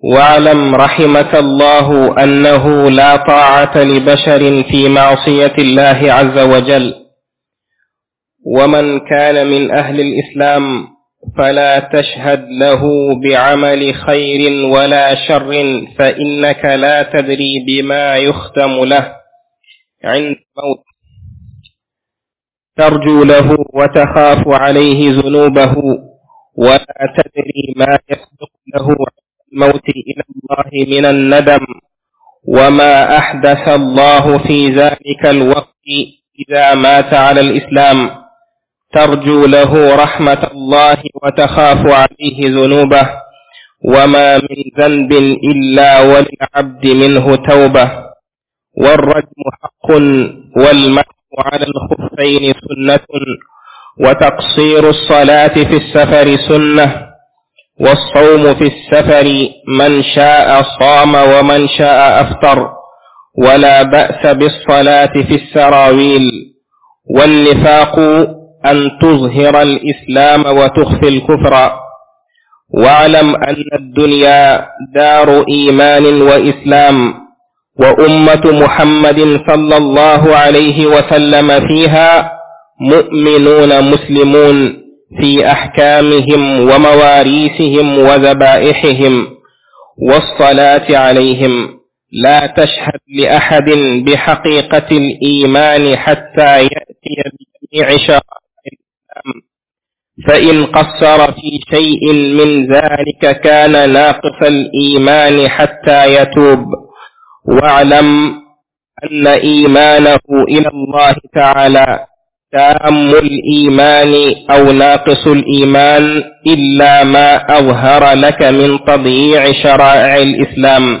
واعلم رحمك الله أنه لا طاعة لبشر في معصية الله عز وجل ومن كان من أهل الإسلام فلا تشهد له بعمل خير ولا شر فإنك لا تدري بما يختم له عند موت ترجو له وتخاف عليه ذنوبه ولا تدري ما يصدق له الموت إلى الله من الندم وما أحدث الله في ذلك الوقت إذا مات على الإسلام ترجو له رحمة الله وتخاف عليه ذنوبه وما من ذنب إلا وللعبد منه توبة والرجم حق والمسح على الخفين سنة وتقصير الصلاة في السفر سنة والصوم في السفر من شاء صام ومن شاء أفطر ولا بأس بالصلاة في السراويل والنفاق أن تظهر الإسلام وتخفي الكفر واعلم أن الدنيا دار إيمان وإسلام وأمة محمد صلى الله عليه وسلم فيها مؤمنون مسلمون في أحكامهم ومواريثهم وذبائحهم والصلاة عليهم لا تشهد لأحد بحقيقة الإيمان حتى يأتي بجميع شرائع الإسلام فإن قصر في شيء من ذلك كان ناقص الإيمان حتى يتوب واعلم أن إيمانه إلى الله تعالى تام الإيمان أو ناقص الإيمان إلا ما أظهر لك من تضييع شرائع الإسلام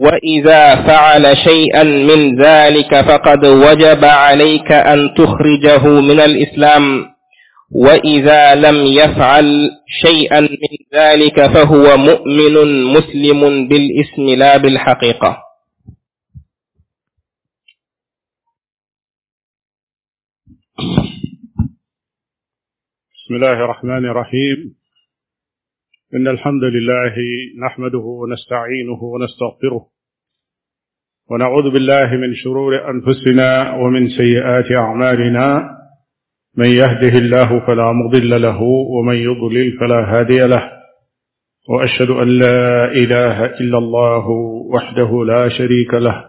وإذا فعل شيئا من ذلك فقد وجب عليك أن تخرجه من الإسلام وإذا لم يفعل شيئا من ذلك فهو مؤمن مسلم بالاسم لا بالحقيقة بسم الله الرحمن الرحيم إن الحمد لله نحمده ونستعينه ونستغفره ونعوذ بالله من شرور أنفسنا ومن سيئات أعمالنا من يهده الله فلا مضل له ومن يضلل فلا هادي له وأشهد أن لا إله إلا الله وحده لا شريك له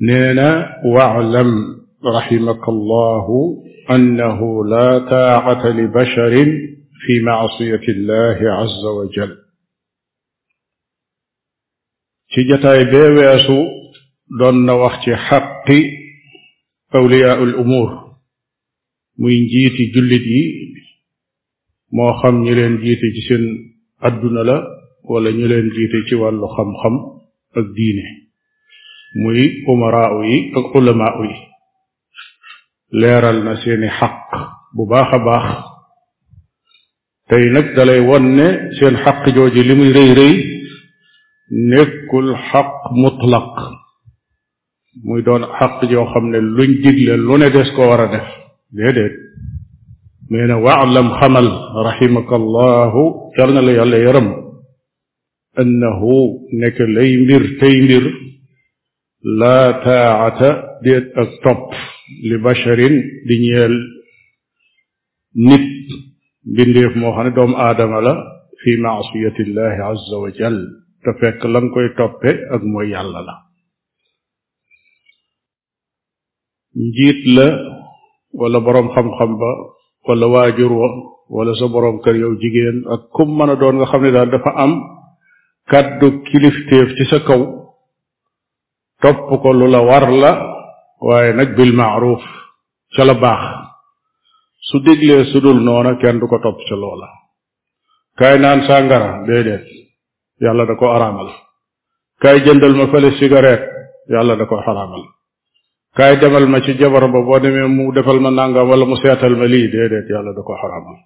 نينا واعلم رحمك الله أنه لا طاعة لبشر في معصية الله عز وجل تجتاي بيواسو دون وقت حق أولياء الأمور muy njiiti jullit yi moo xam ñi leen jiite ci seen adduna la wala ñu leen jiite ci wàllu xam-xam ak diine muy umaraaw yi ak ulamaaw yi leeral na seeni xaq bu baax a baax tey nag dalay won ne seen xaq jooju li muy rëy rëy nekkul xaq mutlaq muy doon xaq joo xam ne luñ digle lu ne des ko war a def déedéet nee na waalam xamal raximaka allahu yal na la yàlla yaram annahu nekk lay mbir tey mbir laa taata déet ak topp li basharin di ñeel nit mbindeef moo xam ne doomu aadama la fi maasiyatillahi azza wa jal te fekk lan koy toppe ak mooy yàlla la njiit la wala boroom xam-xam ba wala waajur wa wala sa boroom kër yow jigéen ak kum mën a doon nga xam ne daal dafa am kàddu kilifteef ci sa kaw topp ko lu la war la waaye nag bil maaruf ca la baax su déglee su dul noona kenn du ko topp ca loola kaay naan sàngara déedéet yàlla da ko araamal kaay jëndal ma fële cigarette yàlla da ko xaraamal kaay demal ma ci jabar ba boo demee mu defal ma nangam wala mu seetal ma lii déedéet yàlla da ko xaraamal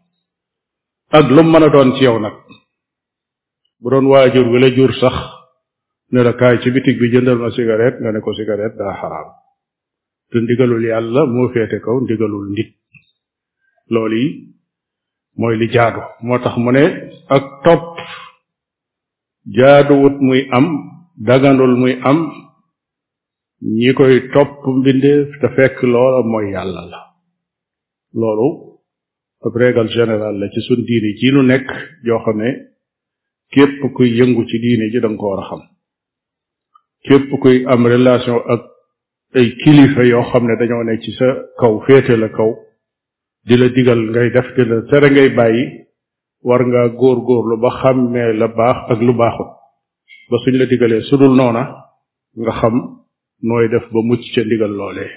ak lu mu mën a doon ci yow nag bu doon waajur wi la jur sax ne la kaay ci bitig bi jëndal ma cigarette nga ne ko cigarette daa xaraam te ndigalul yàlla moo féete kaw ndigalul nit loolu yi mooy li jaadu moo tax mu ne ak topp jaaduwut muy am daganul muy am ñi koy topp mbindeef te fekk loola mooy yàlla la loolu ab régal général la ci suñ diine ji nu nekk joo xam ne képp kuy yëngu ci diine ji da nga ko war a xam képp kuy am relation ak ay kilifa yoo xam ne dañoo ne ci sa kaw féete la kaw di la digal ngay def di la tere ngay bàyyi war nga góorgóorlu ba xàmmee la baax ak lu baaxul ba suñ la digalee su dul noona nga xam nooy def ba mucc ca ndigal loolee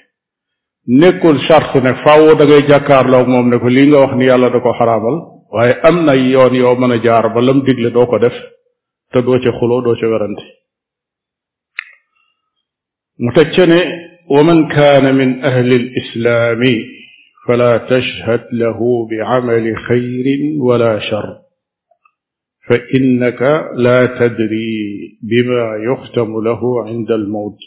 nekkul charte ne faaw da ngay jàkkaarloog moom ne ko lii nga wax ni yàlla da ko xaraamal waaye am na yoon yoo mën a jaar ba lam digle doo ko def te doo ca xuloo doo ca werante mu teg ca ne wa man kaana min ahli l islaami fala tashhad lahu bi amali xayrin wala shar fa innaka la tadri bima yuxtamu lahu inda al mawt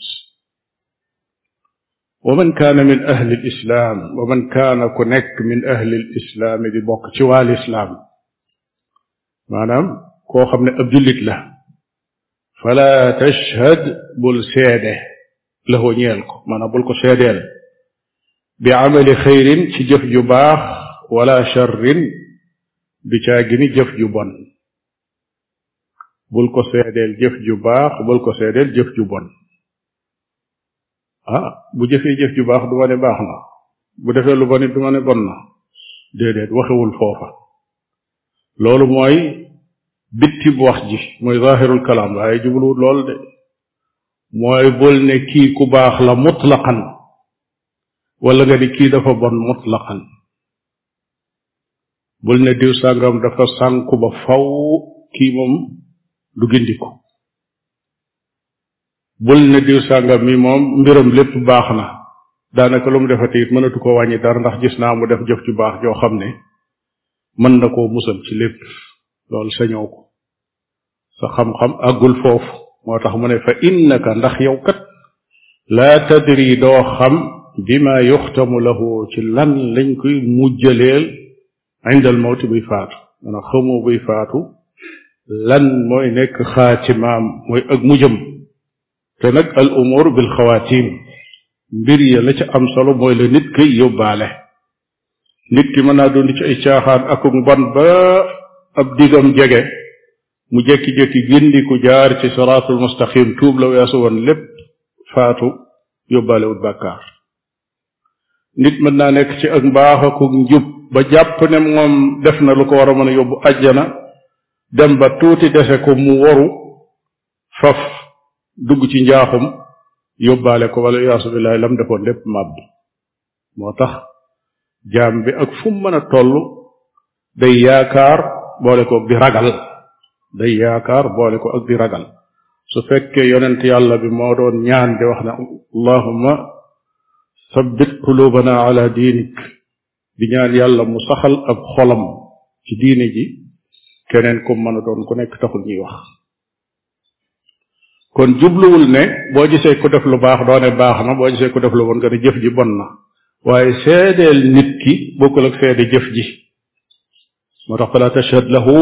wa man kaana min ahli lislaam wa man kaana ku nekk min ahli lislaami di bokk ci waa lislaam maanaam koo xam ne ab jullit la fala tashhad bul seede lahu ñeel ko maanaam bul ko seedeel bi amali xayrin ci jëf ju baax wala charrin du caagi ni jëf ju bon bul ko seedeel jëf ju baax bul ko seedeel jëf ju bon ah bu jëfee jëf ju baax du ma ne baax na bu defee lu bon it du ma ne bon na déedéet waxewul foofa loolu mooy bitti bu wax ji mooy zahirul kalaam waaye jubluwul lool de mooy bul ne kii ku baax la mutlaqan wala nga ni kii dafa bon mutlaqan bul ne diw sàngam dafa sànku ba faw kii moom du gindiku bul ne diw sàngam mi moom mbiram lépp baax na daanaka lu mu defati it mënatu ko wàññi dara ndax gis naa mu def jëf ju baax joo xam ne mën na koo musal ci lépp loolu sañoo ko sa xam-xam àggul foofu moo tax mu ne fa innaka ndax yow kat laa tadri doo xam bima yuxtamu lahu ci lan lañ koy mujjaleel inda al mawti buy faatu maanaam xamoo buy faatu lan mooy nekk xaatimaam mooy ak mujjam te nag al umur bil xawaatim mbir ya la ca am solo mooy la nit koy yóbbaale nit ki mën naa dund ci ay caaxaan ak mbon ba ab digam jege mu jekki-jekki gindiku jaar ci siraatul mustaqim tuub la weesu woon lépp faatu yóbbaale wut bàkkaar nit mën naa nekk ci ak mbaax ak njub ba jàpp ne moom def na lu ko war a mën a yóbbu àjjana dem ba tuuti dese ko mu waru faf dugg ci njaaxum yóbbaale ko wala yaasu billahi lam defoon lépp màbb moo tax jaam bi ak fu mu mën a toll day yaakaar boole ko di ragal day yaakaar boole ko ak di ragal su fekkee yonent yàlla bi moo doon ñaan di wax ne allahuma sabbit qulubana ala diinik di ñaan yàlla mu saxal ab xolam ci diine ji keneen ku mën a doon ku nekk taxul ñuy wax kon jubluwul ne boo gisee ku def lu baax doo ne baax na boo gisee ku def lu bon nga ne jëf ji bon na waaye seedeel nit ki bokkul ak seede jëf ji moo tax fala tashhad lahu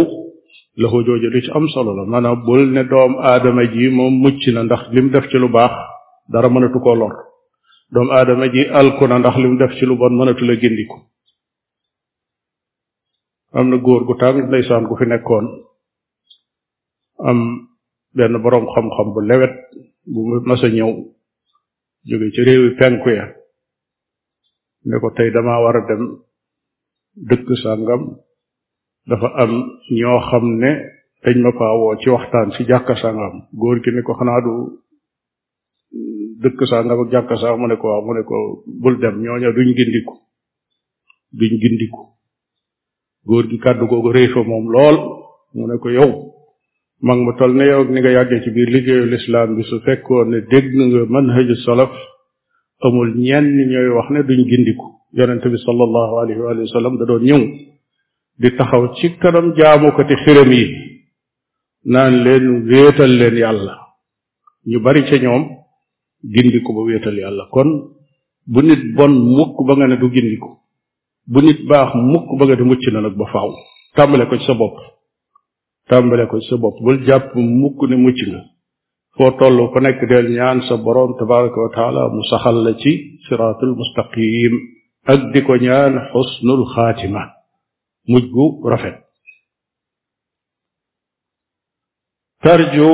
lahu jooju lu ci am solo la maanaam bul ne doom aadama ji moom mucc na ndax lim def ci lu baax dara mënatu koo lor doom aadama ji alku na ndax lim def ci lu bon mënatu la gindiku am na góor gu tàng ndeysaan gu fi nekkoon am benn boroom xam-xam bu lewet bu mas a ñëw jóge ci réewi penku ya ne ko tey damaa war a dem dëkk sàngam dafa am ñoo xam ne dañ ma faa woo ci waxtaan ci jàkka sàngam góor gi ne ko xanaa du dëkk sàngam ak jàkka sàngam mu ne ko waaw mu ne ko bul dem ñooña duñ gindiku duñ gindiku góor gi kàddu googu réy fa moom lool mu ne ko yow mag mu toll ne yow ak ni nga yàggee ci biir liggéeyu lislaam bi su fekkoon ne dégg nga manhaju salaf amul ñenn ñooy wax ne duñ gindiku yonente bi sallallahu alayhi wa sallam da doon ñëw di taxaw ci kanam jaamukati xiram yi naan leen wéetal leen yàlla ñu bari ca ñoom gindiku ba wéetal yàlla kon bu nit bon mukk ba nga ne du gindiku bu nit baax mukk ba nga di mucc na nag ba faaw tàmbale ko ci sa bopp tàmbale ko ci sa bopp bul jàpp mukk ne mucc nga foo toll ku nekk del ñaan sa boroom tabaraka wa taala mu saxal la ci siraatul mustaqim ak di ko ñaan xusnul xaatima mujj gu rafet tarju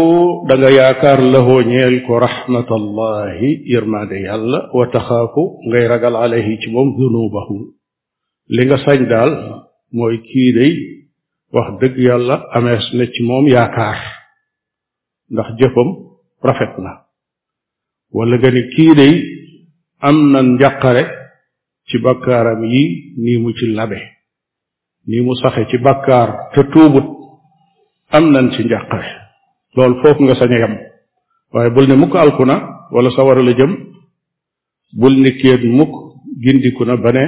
da nga yaakaar lahoo ñeel ko rahmatallahi yërmaande yàlla wa taxaafu ngay ragal alayhi ci moom dunubahu li nga sañ daal mooy kii day wax dëgg yàlla amees na ci moom yaakaar ndax jëfam rafet na wala nga ni kii day am na njàqare ci bakkaaram yi nii mu ci labe ni mu saxe ci bàkkaar te tuubut am nañ ci njàqare loolu foofu nga sañ a yem waaye bul ne mukk alku na wala sawara la jëm bul ne kéet mukk gindiku na ba ne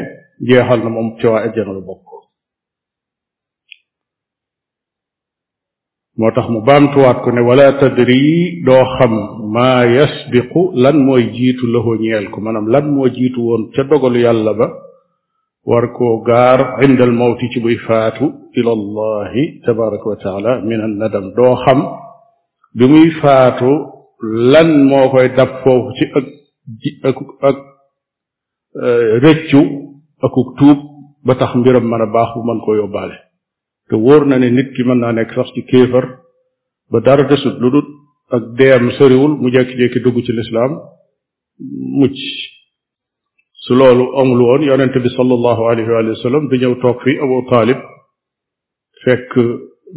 jeexal na moom ci waa ajjana la bokk moo tax mu baamtuwaat ko ne wala tadri doo xam maa yasbiqu lan mooy jiitu lahu ñeel ko maanaam lan moo jiitu woon ca dogalu yàlla ba war koo gaar inda al mawti ci buy faatu ila allahi tabaraka wa taala min an nadam doo xam bi muy faatu lan moo koy dab foofu ci ak ji ak ak rëccu akuk tuub ba tax mbiram mën a baax bu mën koo yóbbaale te wóor na ne nit ki mën naa nekk sax ci kéefar ba dara desut lu dul ak deem soriwul mu jekki-jekki dugg ci lislaam mucc su loolu amul woon yonente bi sallallahu alayhi wa sallam du ñëw toog fii Abu Taalib fekk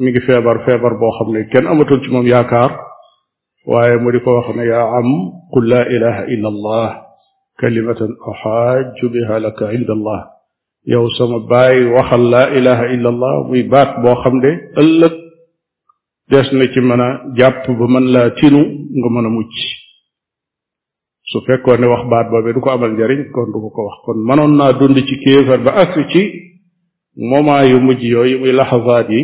mi ngi feebar feebar boo xam ne kenn amatul ci moom yaakaar waaye mu di ko wax ne yaa am qul laa ilaha illa allah kalimatan uxaaju biha laka inda allah yow sama baay waxal laa ilaha illa allah muy baat boo xam ne ëllëg des na ci mën a jàpp ba mën laa tinu nga mën a mucc su fekkoon ne wax baat boobee du ko amal njariñ kon du ko ko wax kon mënoon naa dund ci kéefar ba ak ci moment yu mujj yooyu muy laxasaat yi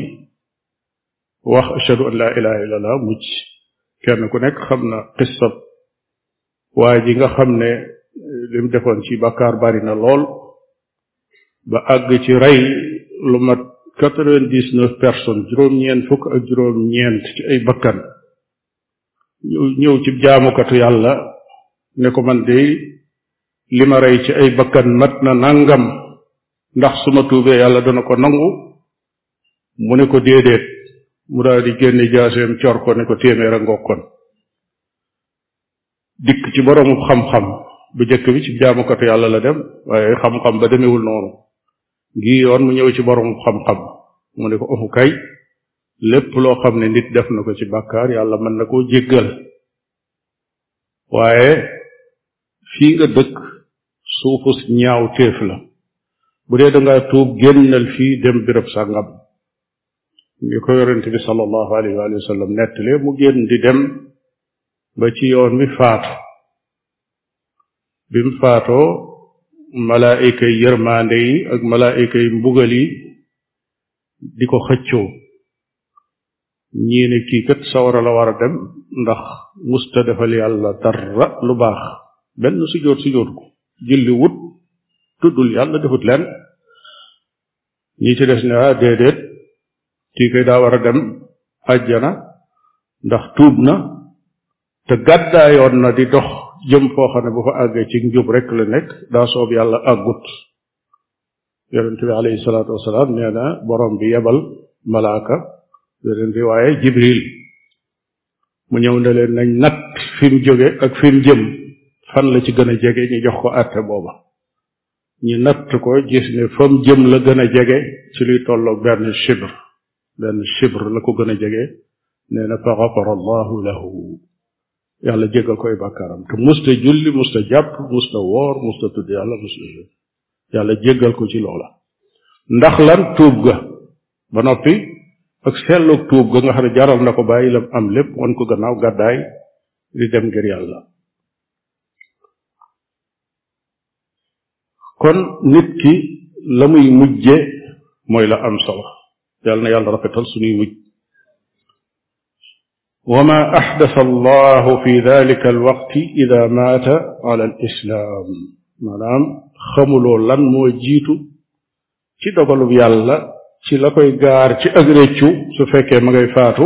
wax ashadu an laa ilaha illa allah mucc kenn ku nekk xam na qissab waa ji nga xam ne li mu defoon ci bàkkaar bari na lool ba àgg ci rey lu mat quatre-vingt-dix-neuf personnes juróom-ñeent fukk ak juróom-ñeent ci ay bakkan ñëw ci jaamukatu yàlla ne ko man de li ma rey ci ay bakkan mat na nangam ndax su ma tuubee yàlla dana ko nangu mu ne ko déedéet mu daal di génne jaaseem cor ko ne ko téeméer a ngoog kon dikk ci boroomu xam-xam bu jëkk bi ci jaamukatu yàlla la dem waaye xam-xam ba demewul noonu ngi yoon mu ñëw ci boroomu xam-xam mu ne ko ofu kay lépp loo xam ne nit def na ko ci bàkkaar yàlla mën na koo jéggal waaye fii nga dëkk suufus ñaaw téef la bu dee dangaa tuub génnal fii dem birab sàngam li ko yonent bi sallallahu alayhi wa sallam nettalee mu génn di dem ba ci yoon wi faatu bi mu faatoo malaayika yi yërmaande yi ak malaayika yi mbugal yi di ko xëccoo ñii ne kii kat sawara la war a dem ndax musta defal yàlla dara lu baax benn sujjóot sujjóot ko julli wut tuddul yàlla defut leen ñi ci des ne ah déedéet kii koy daa war a dem àjjana ndax tuub na te gàddaayoon na di dox jëm foo xam ne bu fa àggee ci njub rek la nekk daa soob yàlla àggut yonent bi alayhi salaatu wasalaam nee na borom bi yebal malaaka beneen riwaaye jibril mu ñëw ne leen nañ natt fi mu jóge ak fi mu jëm fan la ci gën a jege ñu jox ko àtte booba ñu natt ko gis ne fam jëm la gën a jege ci luy tolloog benn chibr benn chibr la ko gën a jege nee na fa xafara allahu lahu yàlla jégal koy bàkkaaram te musta julli musta jàpp musta woor musta tudd yàlla musta yàlla jégal ko ci loola ndax lan tuub ga ba noppi ak selloog tuub ga nga xam ne jaral na ko bàyyi lam am lépp wan ko gannaaw gàddaay di dem ngir yàlla kon nit ki la muy mujje mooy la am solo yàlla na yàlla rafetal suñuy mujj wa ma axdasa allahu fi dalika alwaqti ida maata ala al islaam maanaam xamuloo lan moo jiitu ci dogalub yàlla ci la koy gaar ci ak réccu su fekkee ma ngay faatu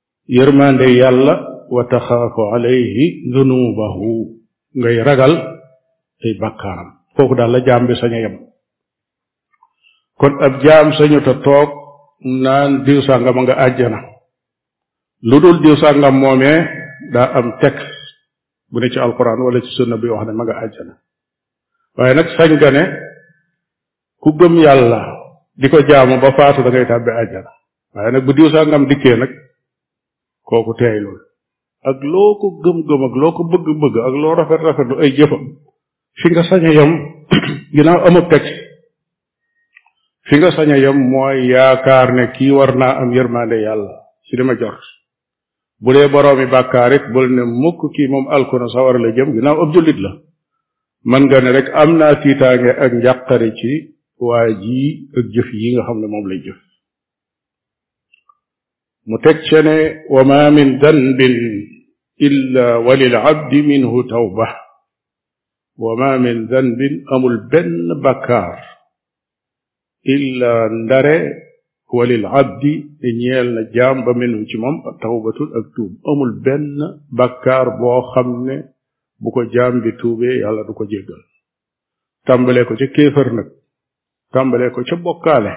yërmande yàlla wa taxaafu alayhi dunubahu ngay ragal ay bàkkaaram foofu daal la jaam bi sañ a yem kon ab jaam sañu ta toog naan diw sàngam a nga àjjana lu dul diw sàngam moomee daa am texte bu ne ci alquran wala ci sunna bi wax ne ma nga àjjana waaye nag sañ nga ne ku gëm yàlla di ko jaamu ba faatu da ngay tàbbi àjjana waaye nag bu diw sàngam dikkee nag kooku teey loolu ak loo ko gëm-gëm ak loo ko bëgg-bëgg ak loo rafet rafet lu ay jëfam fi nga sañ a yem ginnaaw amab teg fi nga sañ a yem mooy yaakaar ne kii war naa am yërmande yàlla ci li ma jot bu dee boroomi bàkkaar it bul ne mukk kii moom alku na sawar la jëm ginnaaw ab jullit la mën nga ne rek am naa tiitaange ak njàqare ci waa ji ak jëf yi nga xam ne moom lay jëf mu teg ca ne wa ma min danbin illa walil abdi minhu tawba wa ma min danbin amul benn bàkkaar illa ndare walil abdi te ñeel na jaam ba minhu ci moom tawbatul ak tuub amul benn bakkaar boo xam ne bu ko jaam bi tuubee yàlla du ko jéggal tàmbalee ko ca kéefër nag tàmbalee ko ca bokkaale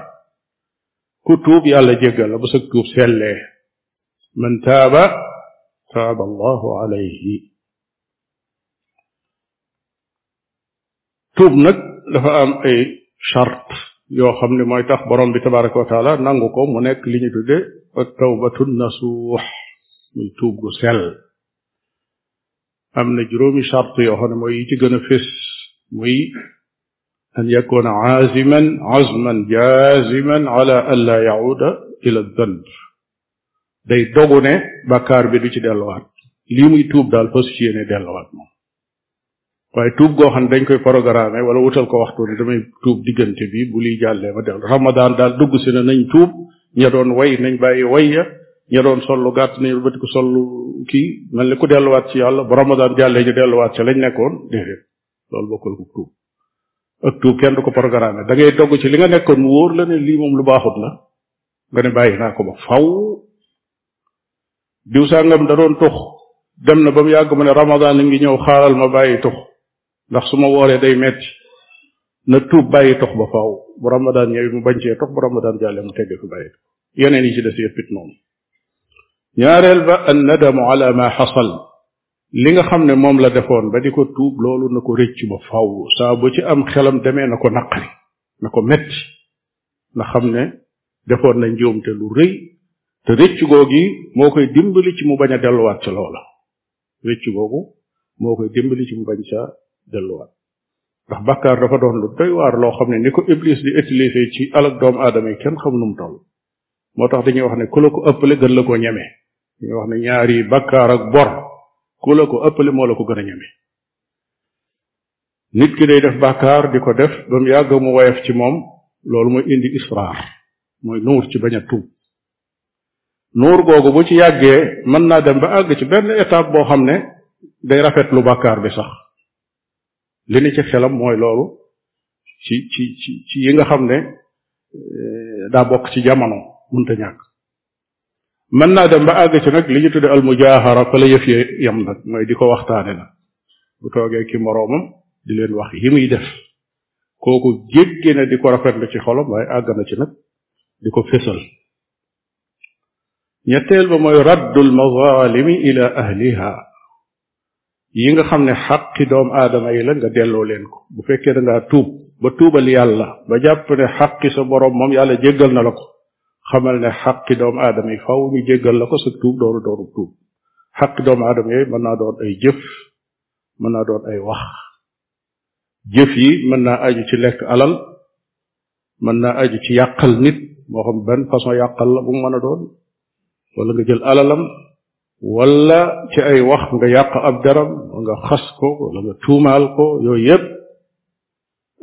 ku tuub yàlla jéggal la bu sa tuub sellee man taaba taaba allahu alayhi tuub nag dafa am ay charte yoo xam ne mooy tax borom bi tabaraka wa taala nangu ko mu nekk li ñu tudde ak tawbatu nasuux muy tuub gu sell am na juróomi charte yoo xam ne mooy yi ci gën a fés muy an yakuna aaziman azman jaaziman ala an la yacuuda ila danb day dogu ne bàkkaar bi du ci delluwaat lii muy tuub daal fasu ci yéene delluwaat moom waaye tuub goo xam ne dañ koy programme wala wutal ko waxtu ne damay tuub diggante bi bu liy jàllee ma dellu ramadan daal dugg si ne nañ tuub ña doon way nañ bàyyi way ya ña doon sollu gàtt nañ ba ko sollu kii mel ni ku delluwaat ci yàlla bu ramadan jàllee ñu delluwaat ca lañ nekkoon déedéet loolu bokkul ko tuub ak tuub kenn du ko programme da ngay dogg ci li nga nekkoon mu wóor la ne lii moom lu baaxut la nga ne bàyyi naa ko ba faw diw sàngam da doon tux dem na ba mu yàgg mu ne ramadan a ngi ñëw xaaral ma bàyyi tux ndax su ma wooree day metti na tuub bàyyi tux ba faaw bu ramadan ñëwee mu bañ cee tux bu ramadan jàllee mu tegge fi bàyyi tux yeneen yi ci des yëpp it noonu ñaareel ba an nadamu ala ma xasal li nga xam ne moom la defoon ba di ko tuub loolu na ko rëcc ba faaw saa bu ci am xelam demee na ko naqari na ko metti na xam ne defoon na njuumte lu rëy te rëcc googi moo koy dimbali ci mu bañ a delluwaat ca loola rëcc googu moo koy dimbali ci mu bañ ca delluwaat ndax bàkkaar dafa doon lu doy waar loo xam ne ni ko iblis di utiliser ci alak doomu aadama yi kenn xam nu mu toll moo tax dañuy wax ne ku la ko ëppale gën la koo ñeme dañuy wax ne ñaari bàkkaar ak bor ku la ko ëppale moo la ko gën a ñeme nit ki day def bàkkaar di ko def ba mu yàgg mu woyof ci moom loolu mooy indi israar mooy nuur ci bañ a tuub nuur googu bu ci yàggee mën naa dem ba àgg ci benn étape boo xam ne day rafet lu bàkkaar bi sax li ni ci xelam mooy loolu ci ci ci ci yi nga xam ne eh, daa bokk ci jamono mënta ñàkk mën naa dem ba àgg ci nag li ñu tudde al mujaahara fa la yëf ya yem nag mooy di ko waxtaane nag bu toogee ki moroomam di leen wax yi muy def kooku jéggi na di ko rafetlu ci xolam waaye àgg na ci nag di ko fésal ñetteel ba mooy raddul mazalimi ila ahliha yi nga xam ne xaqi doom aadama yi la nga delloo leen ko bu fekkee da ngaa tuub ba tuubal yàlla ba jàpp ne xaqi sa borom moom yàlla jéggal na la ko xamal ne xaqi doom aadama yi faw ñu jéggal la ko sa tuub dooru dooru tuub xaqi doomu aadama yooyu mën naa doon ay jëf mën naa doon ay wax jëf yi mën naa aju ci lekk alal mën naa aju ci yàqal nit moo xam benn façon yàqal la bu mu mën a doon wala nga jël alalam wala ci ay wax nga yàq ab daram nga xas ko wala nga tuumaal ko yooyu yépp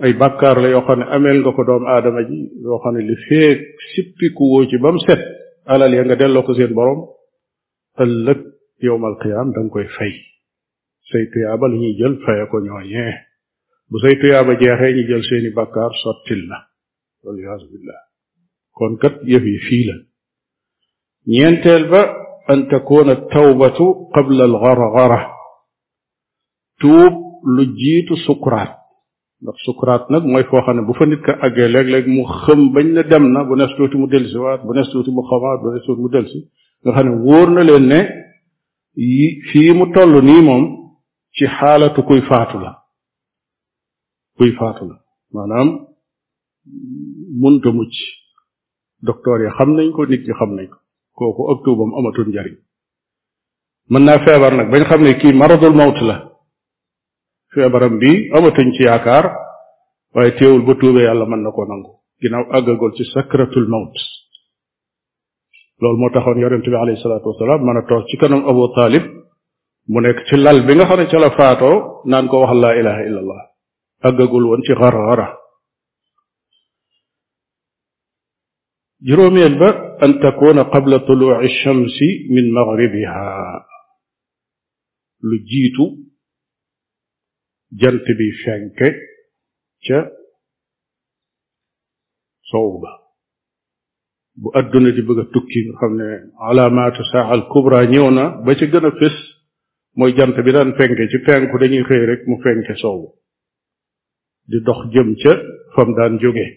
ay bàkkaar la yoo xam ne ameel nga ko doom aadama ji yoo xam ne li feek sippiku woo ci ba mu set alal ya nga delloo ko seen borom ëllëg yowmal qiyaam da nga koy fay say tuyaaba la ñuy jël faye ko ñooñee bu say tuyaaba jeexee ñu jël seeni bàkkaar sottil la waliyaasu billah kon kat yëf yi fii la ñeenteel ba an takuna tawbatu qabla al gargara tuub lu jiitu sukuraat ndax sukuraat nag mooy foo xam ne bu fa nit ka àggee léeg-léeg mu xëm bañ na dem na bu nees tuuti mu delsi waat bu nees tuuti mu xamaat bu nees tuuti mu delsi nga xam ne wóor na leen ne fii mu toll nii moom ci xaalatu kuy faatu la kuy faatu la maanaam munta mucc docteur yi xam nañ ko nit ñi xam nañ ko kooku ak tuubam amatul njariñ mën naa feebar nag bañ xam ne kii maradul mawt la feebaram bi amatuñ ci yaakaar waaye teewul ba tuubee yàlla mën na koo nangu ginnaaw àggagul ci sakratul mawt loolu moo taxoon yonent bi alayhi salaatu wasalaam mën a toog ci kanam Abu Talib mu nekk ci lal bi nga xam ne ca la faatoo naan ko wax laa ilaha illa allah àggagul woon ci xarxara juróomeel ba an takuna qabla tuluci shamsi min magribiha lu jiitu jant bi fenke ca sow ba bu adduna di bëgg a tukki nga xam ne alaamaatu saa al kubra ñëw na ba ca gën a fés mooy jant bi daan fenke ci penku dañuy xëy rek mu fenke sow di dox jëm ca fam daan jóge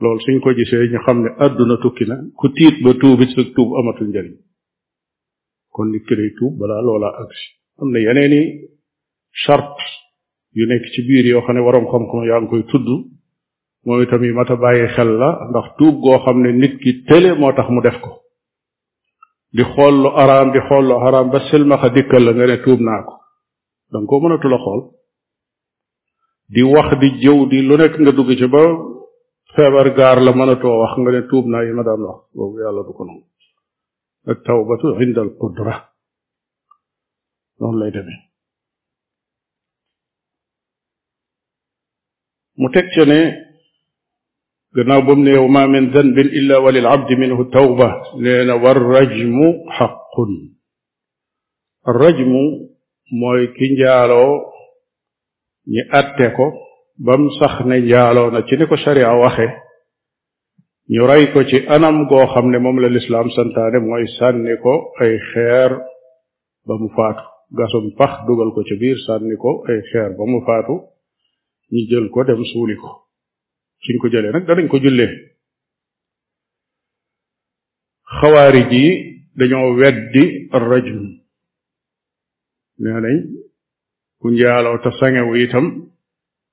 loolu suñ ko gisee ñu xam ne àdduna tukki na ku tiit ba tuubit sa tuub amatul njariñ kon nit ki day tuub balaa loola agsi am na yeneeni charte yu nekk ci biir yoo xam ne waroom xam-xam yaa ngi koy tudd moom itam yi mat a bàyyi xel la ndax tuub goo xam ne nit ki tële moo tax mu def ko di xool lu araam di xool lu araam ba silmaxa dikkal la nga ne tuub naa ko da nga koo mënatul a xool di wax di jëw di lu nekk nga dugg ci ba feebar gaar la mënatoo wax nga ne tuub naa yi ma daan wax boobu yàlla du ko nangu ak tawbatu inda al qudra noonu lay demee mu teg ca ne gannaaw ba mu ne yow ma min danbin illa wa lil abdi minhu tawba nee na war rajmu xaqun rajmu mooy ki njaaloo ñi atte ko bam sax ne njaaloo na ci ni ko sharia waxe ñu rey ko ci anam goo xam ne moom la lislaam santaane mooy sànni ko ay xeer ba mu faatu gasum pax dugal ko ci biir sànni ko ay xeer ba mu faatu ñu jël ko dem suuli ko suñ ko jëlee nag danañ ko jullee xawaarij yi dañoo weddi rajm nee nañ ku njaaloo te sangewu itam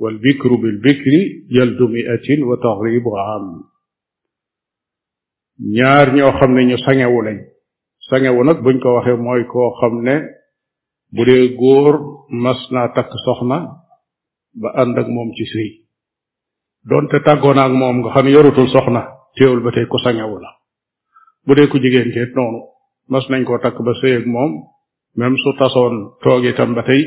wal bikru bil bikri jaldu miatin wa taxribu am ñaar ñoo xam ne ñu sangewu lañ sangewu nag buñ ko waxee mooy koo xam ne bu dee góor mas naa takk soxna ba ànd ak moom ci sëy donte tàggoon ak moom nga xam ne yorutul soxna teewul ba tey ku sangewu la bu dee ku jigéen keet noonu mas nañ koo takk ba sëy ak moom même su tasoon toog itam ba tey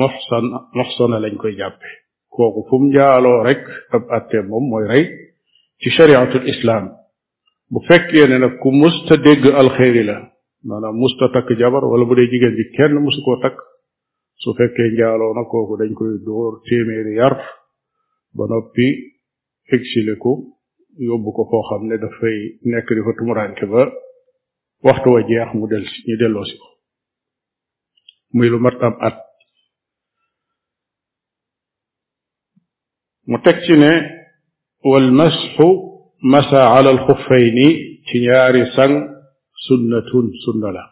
moxsan moxsana lañ koy jàppe kooku fu mu njaaloo rek ab atte moom mooy rey ci shariatul islam bu fekkee ne nag ku musta dégg alxeyri la maanaam musta takk jabar wala bu dee jigéen ji kenn musu koo takk su fekkee njaaloo na kooku dañ koy dóor téeméeri yar ba noppi exilé ko yóbbu ko foo xam ne dafay nekk di fa tumuraanke ba waxtu wa jeex mu del ñu delloo si ko muy lu mat ab at mu teg ci ne wal masxu masa ala alxuffayni ci ñaari sang sunnatun sunna la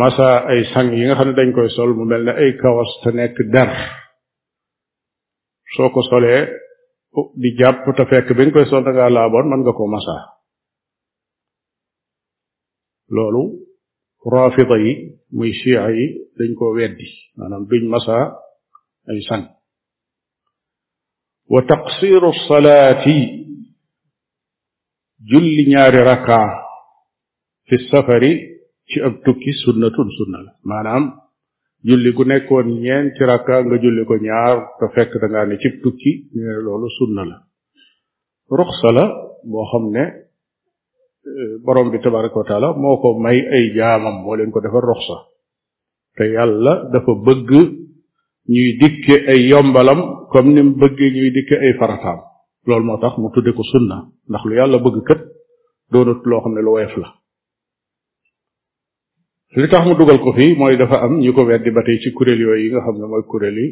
masa ay sang yi nga xam ne dañ koy sol mu mel ne ay kawas te nekk der soo ko solee di jàpp te fekk bi nga koy sol da ngaa laaboon mën nga ko masa loolu rafida yi muy chia yi dañ koo weddi maanaam duñ masa ay san wa taqsiru salaati julli ñaari raka fi safari ci ab tukki sunnatun sunna la maanaam julli gu nekkoon ñeenti raka nga julli ko ñaar te fekk da ngaa ne ci tukki ñu ne loolu sunna la ruxsa la boo xam ne euh, borom bi tabaraka wa taala moo ko may ay jaamam moo leen ko defal ruxsa te yàlla dafa bëgg ñuy dikke ay yombalam comme ni mu bëggee ñuy dikke ay farataam loolu moo tax mu tudde ko sunna ndax lu yàlla bëgg kët doonut loo xam ne lu woyof la li tax mu dugal ko fii mooy dafa am ñu ko weddi ba tey ci kuréel yooyu yi nga xam ne mooy kuréel yi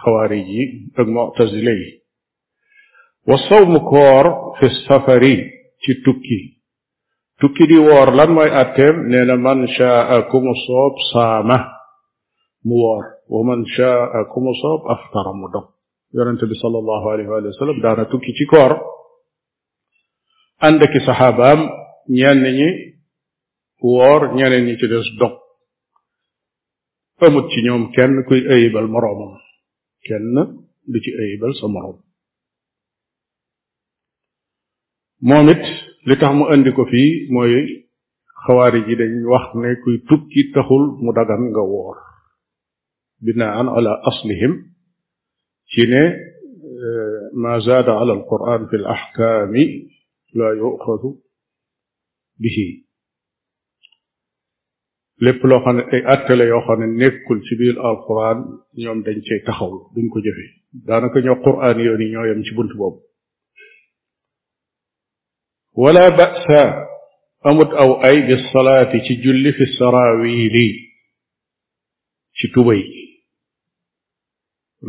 xawaarij yi ak mu'tazile yi wa sawmu koor fi safari ci tukki tukki di woor lan mooy atteem nee na man shaa ku mu soob saama mu woor wa man shaa ku mu soob aftara mu dog yonente bi sallallahu alayhi wa sallam daana tukki ci koor ànd aki saxaabaam ñenn ñi woor ñeneen ñi ci des dog amut ci ñoom kenn kuy ayibal moroomam kenn du ci ayibal sa moroom moom it li tax mu indi ko fii mooy xawaari ji dañ wax ne kuy tukki taxul mu dagan nga woor binaan ala aslihim ci ne eh, ma zaada ala alquran fi l axkaami la yuxadu bihi lépp loo xam ne ay attale yoo xam ne nekkul ci biir alquran ñoom dañ cay taxaw duñ ko jëfe daanaka ñoo quran yoon yi ñoo yem ci bunt boobu wala ba'sa amut aw ay bi salaati ci julli fi saraawili ci tubay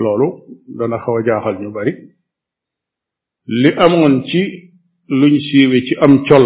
loolu dana xaw a jaaxal ñu bari li amoon ci luñ siiwe ci am col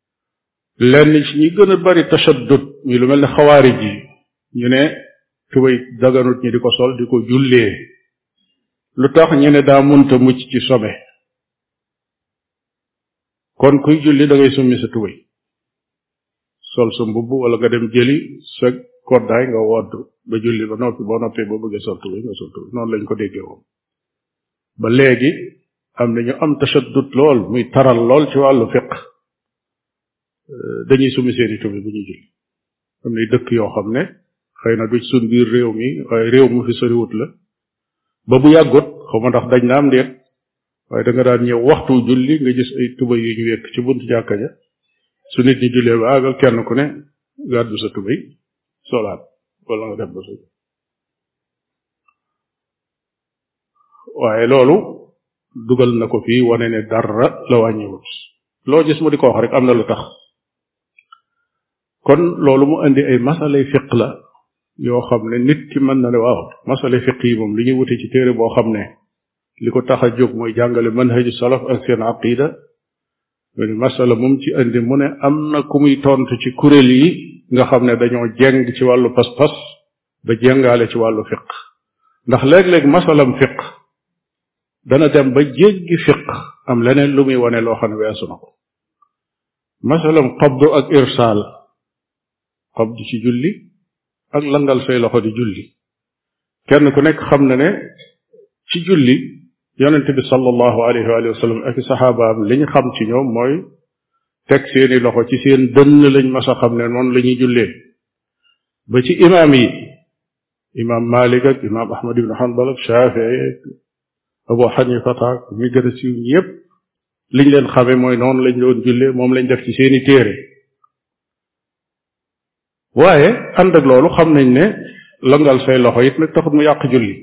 lenn ci ñi gën a bari tashaddud ñu lu mel ne xawaarij yi ñu ne tubay daganut ñi di ko sol di ko jullee lu tax ñu ne daa munta mucc ci sobe kon kuy julli da ngay summi sa tubay sol sa mbubb wala nga dem jëli sa koddaay nga wodd ba julli ba noppi boo noppee boo bëggee sol tubay nga sol tubay noonu lañ ko déggee woon ba léegi am na ñu am tashaddud lool muy taral lool ci wàllu fiq euh, dañuy sumi seeni tumi bu ñuy julli am nay dëkk yoo xam ne xëy na du ci suñ biir réew mi waaye réew mu fi soriwut la ba bu yàggut xaw ma ndax dañ na am déet waaye da nga daan ñëw waxtu julli nga gis ay tubay yu ñu wekk ci buntu jàkka ja su nit ñi jullee ba àggal kenn ku ne gàddu sa tubay solaat wala nga dem ba sa waaye loolu dugal na ko fii wane ne dara la wàññiwut loo gis mu di ko wax rek am na lu tax kon loolu mu indi ay masalay fiq la yoo xam ne nit ki mën na ne waaw masale fiq yi moom li ñuy wute ci téere boo xam ne li ko tax a jóg mooy jàngale manhaju salaf ak seen aqida mene masala moom ci indi mu ne am na ku muy tontu ci kuréel yi nga xam ne dañoo jeng ci wàllu pas-pas ba jàngaale ci wàllu fiq ndax léeg-léeg masalam fiq dana dem ba jéggi fiq am leneen lu muy wane loo xam ne weesu na ko masalam qabdu ak irsaal qabdu ci julli ak langal say loxo di julli kenn ku nekk xam na ne ci julli yonent bi sallallahu alayhi wa sallam ak saxaabaam li ñu xam ci ñoom mooy teg seeni loxo ci seen dënn lañ mas a xam ne noonu la ñuy jullee ba ci imaam yi imaam Malik ak imaam Ahmad ibn Hanbal ak Shafii ak Abu Hanifa ak ñu gën a siiw ñëpp liñ leen xame mooy noonu lañ doon jullee moom lañ def ci seeni téere waaye ànd ak loolu xam nañ ne longal say loxo it nag taxut mu yàq julli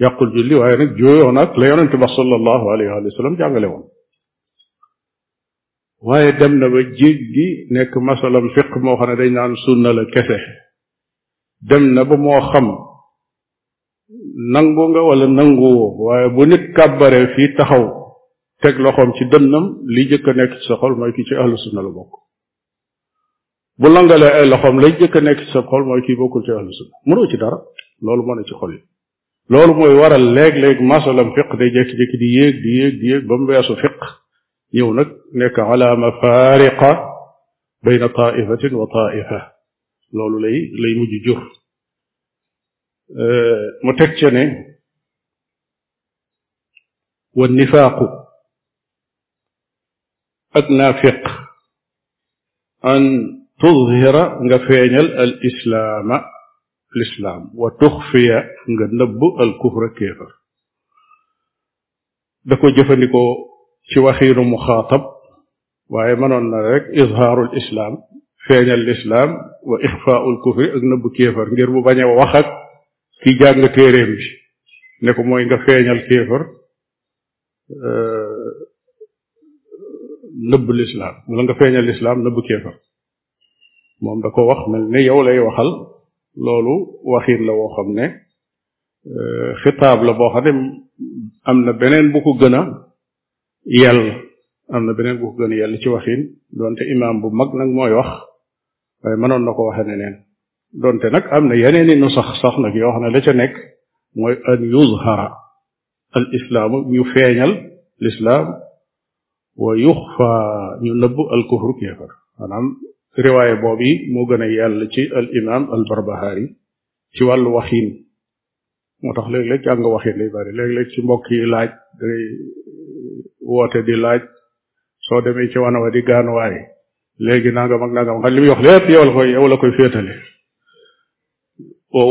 yàqul julli waaye nag jooyoo nag la yonente ba sallallahu alayhi wa sallam jàngale woon waaye dem na ba jéeg gi nekk masalam fiq moo xam ne dañ naan sunna la kese dem na ba moo xam nangu nga wala nanguwoo waaye bu nit kàbbaree fii taxaw teg loxoom ci dënnam li jëkk a nekk ci sa xol mooy ki ci ahlu sunna la bokk bu langalee ay loxoom lay jëkk a nekk ci sa xol mooy kii bokkul ci ahlu sunna mënoo ci dara loolu moo ne ci xol yi loolu mooy waral léeg-léeg masalam fiq day jékki-jékki di yéeg di yéeg di yéeg ba mu weesu fiq ñëw nag nekk ala mafaariqa bayna taifatin wa taifa loolu lay lay mujj jur euh, mu teg ca ne wa nifaaqu ak naafiq an tudhira nga feeñal al islaama lislaam wa tuxfiya nga nëbb al kufra kéefar da ko jëfandikoo ci waxiinu muxaatab waaye mënoon na rek izhaarul islaam feeñal lislaam wa ixfaaul kufri ak nëbb kéefar ngir mu bañ a wax ak ki jàng téeréem bi ne ko mooy nga feeñal kéefar euh, nëbb lislaam wala nga feeñal lislaam nëbb kéefar moom da ko wax mel ne yow lay waxal loolu waxiin la woo xam ne euh, xitaab la boo xam ne am na beneen bu ko gën a yell am na beneen bu ko gën a yell ci waxiin donte imaam bu mag nag mooy wax waaye mënoon na ko waxe neneen donte nag am na yeneen i nu sax sax nag yoo xam ne la ca nekk mooy an yuzhara al islaamu ñu feeñal lislaam wa yuxfa ñu nëbb al kufru kéefar maanaam riwaaye boobu yi moo gën a yell ci al imaam al barbahaari ci wàllu waxiin moo tax léeg-léeg jàng waxiin lay bari léeg-léeg ci mbokk yi laaj dangay woote di laaj soo demee ci wana wa di gaanuwaay léegi nangam ak nangam xam li muy wax lépp yow la koy yow la koy féetale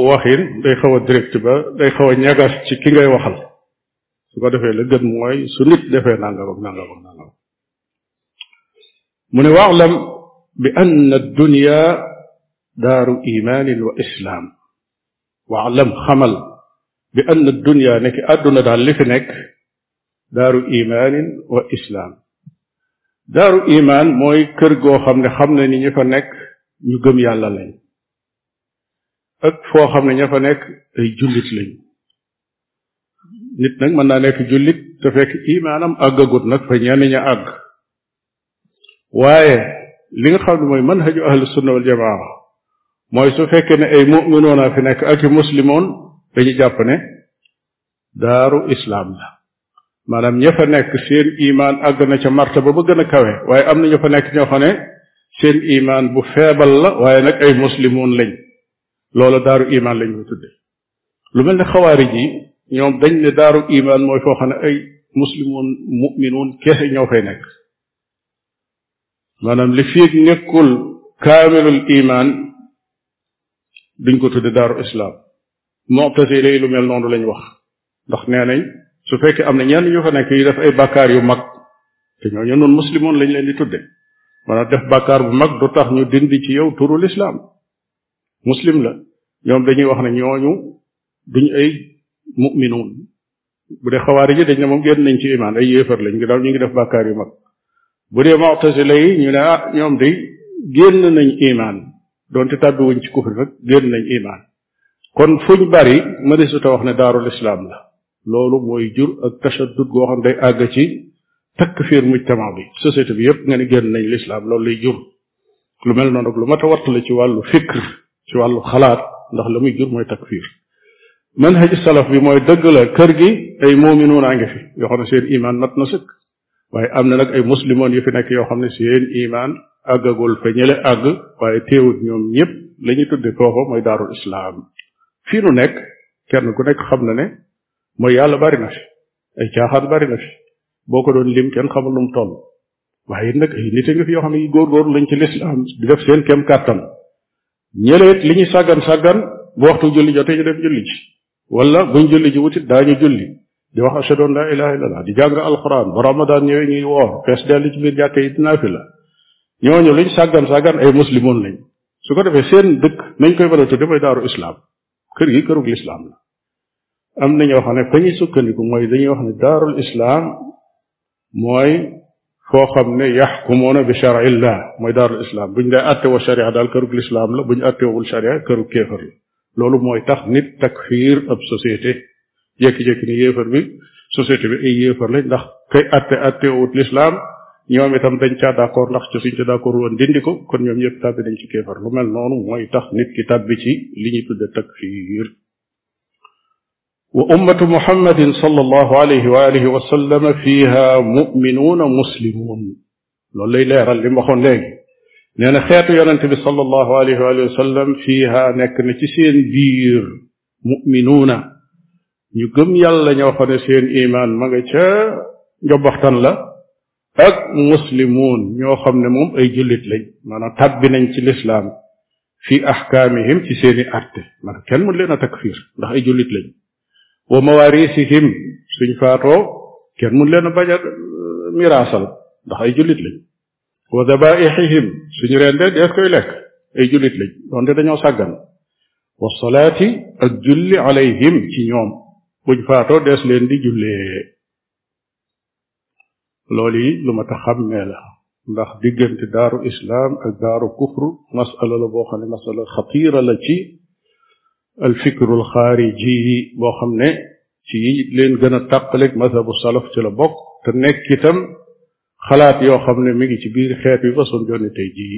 waxin day xaw a direct ba day xaw a ñagas ci ki ngay waxal su ko defee la gën mooy su nit defee nangam ak nangam ak nangam mu ne waalam bi ann dunya daaru imaanin wa islaam waalam xamal bi ann dunya nekk àdduna daal li fi nekk daaru imaanin wa islaam daaru imaan mooy kër goo xam ne xam na ni ñu fa nekk ñu gëm yàlla lañ ak foo xam ne ña fa nekk ay jullit lañ nit nag mën naa nekk jullit te fekk imaanam àggagut nag fa ñenn ña àgg waaye li nga xam ne mooy manhaju ahlu sunna wal jamaa mooy su fekkee ne ay mu'minoona fi nekk ak i muslimoon dañu jàpp ne daaru islaam la maanaam ña fa nekk seen imaan àgg na ca martaba ba gën a kawe waaye am na ña fa nekk ñoo xam ne seen imaan bu feebal la waaye nag ay muslimoon lañ loolu daaru imaan lañ ko tudde lu mel ne xawaari ji ñoom dañ ne daaru imaan mooy foo xam ne ay muslimoon mu'minoon kese ñoo fay nekk maanaam li fiig nekkul kaamilul iman duñ ko tudde daaru islam mu'tazila yi lu mel noonu lañ wax ndax nee nañ su fekkee am na ñenn ñu fa nekk yi def ay bakkaar yu mag te ñooñu noonu muslimoon lañ leen di tudde maanaam def bakkaar bu mag du tax ñu dindi ci yow turul islam muslim la ñoom dañuy wax ne ñooñu duñ ay mu'minuun bu dee xawaari ji dañ ne moom génn nañ ci imaan ay yéefar lañ ngi daal ñu ngi def bàkkaar yu mag bu dee mu'tazila yi ñu ne ah ñoom day génn nañ imaan donte tàbbi wuñ ci kufri rek génn nañ imaan kon fuñ bari mëneesuta wax ne daarul islaam la loolu mooy jur ak tashaddud goo xam day àgg ci takk fiir mujtama bi société bi yépp nga ne génn nañ lislaam loolu lay jur lu mel noonu nag lu mat a wattu la ci wàllu fikr ci wàllu xalaat ndax la muy jur mooy takfir manhaj salaf bi mooy dëgg la kër gi ay muminuun a ngi fi yoo xam ne seen iman mat na sëkk waaye am na nag ay muslimoon yu fi nekk yoo xam ne seen iman àggagul fa ñële àgg waaye teewut ñoom ñëpp la ñu tudde foofa mooy daarul islaam fii nu nekk kenn ku nekk xam na ne mooy yàlla bari na fi ay caaxaan bari na fi boo ko doon lim kenn xamul lu mu toll waaye nag ay nit a ngi fi yoo xam ne góorgóorlu lañ ci lislaam di def seen kem kàttan ñëleet li ñuy sàggan sàggan bu waxtu julli jotee ñu dem julli ci wala buñ julli ji wutit daañu julli di wax ashhadu an la ilaha illallah di jàng alquran ba ramadan ñëwee ñuy woor fees dellu ci biir jàkke yi dinaa fi la ñooñu luñ sàggan sàggan ay muslimoon lañ su ko defee seen dëkk nañ koy mën a tudde mooy daaru islaam kër gi kërug lislaam la am na ñoo xam ne fa ñuy sukkandiku mooy dañuy wax ne daarul islaam mooy foo xam ne yaxkumuuna bi charillah mooy daarul islam buñ dee atte woo charia daal kërug lislaam la buñ atte wul charia kërug kéefar la loolu mooy tax nit takfiir ab société jékki-jékki ni yéefar bi société bi ay yéefar lañ ndax kay atte atte wut lislaam ñoom itam dañ caa d'accord ndax ci suñ ca d'accord woon dindi ko kon ñoom ñëpp tàbbi dañ ci kéefar lu mel noonu mooy tax nit ki tàbbi ci li ñuy tudde takfiir wa ummatu muhammadin sallallahu alayhi wa alihi wa sallam fiha muminuuna muslimuun loolu lay leeral li mu waxoon léegi nee na xeetu yonente bi sallallahu alayhi wa alihi wa sallam fiha nekk na ci seen biir muminuuna ñu gëm yàlla ñoo xam ne seen imaan ma nga ca njobbaxtan la ak muslimuun ñoo xam ne moom ay jullit lañ maanaam tàbbi nañ ci lislaam fi ahkaamihim ci seeni atte maanaam kenn mën leen a takfir ndax ay jullit lañ wa mawarisihim suñ faatoo kenn mën leen a bañ a euh, miraasal ndax ay jullit lañ wa dabaixihim suñu rendee dees koy lekk ay jullit lañ donte dañoo sàggan wa salaati ak julli alayhim ci ñoom buñ faatoo dees leen di jullee loolu yi lu ma ta xàmmee la ndax diggante daaru islaam ak daaru kufr masala la boo xam ne masala xatiira la ci al fikrul xaariji yi boo xam ne ci leen gën a tàqaleeg mazhabu salaf ci la bokk te nekk itam xalaat yoo xam ne mi ngi ci biir xeet wi ba son jonni tey jii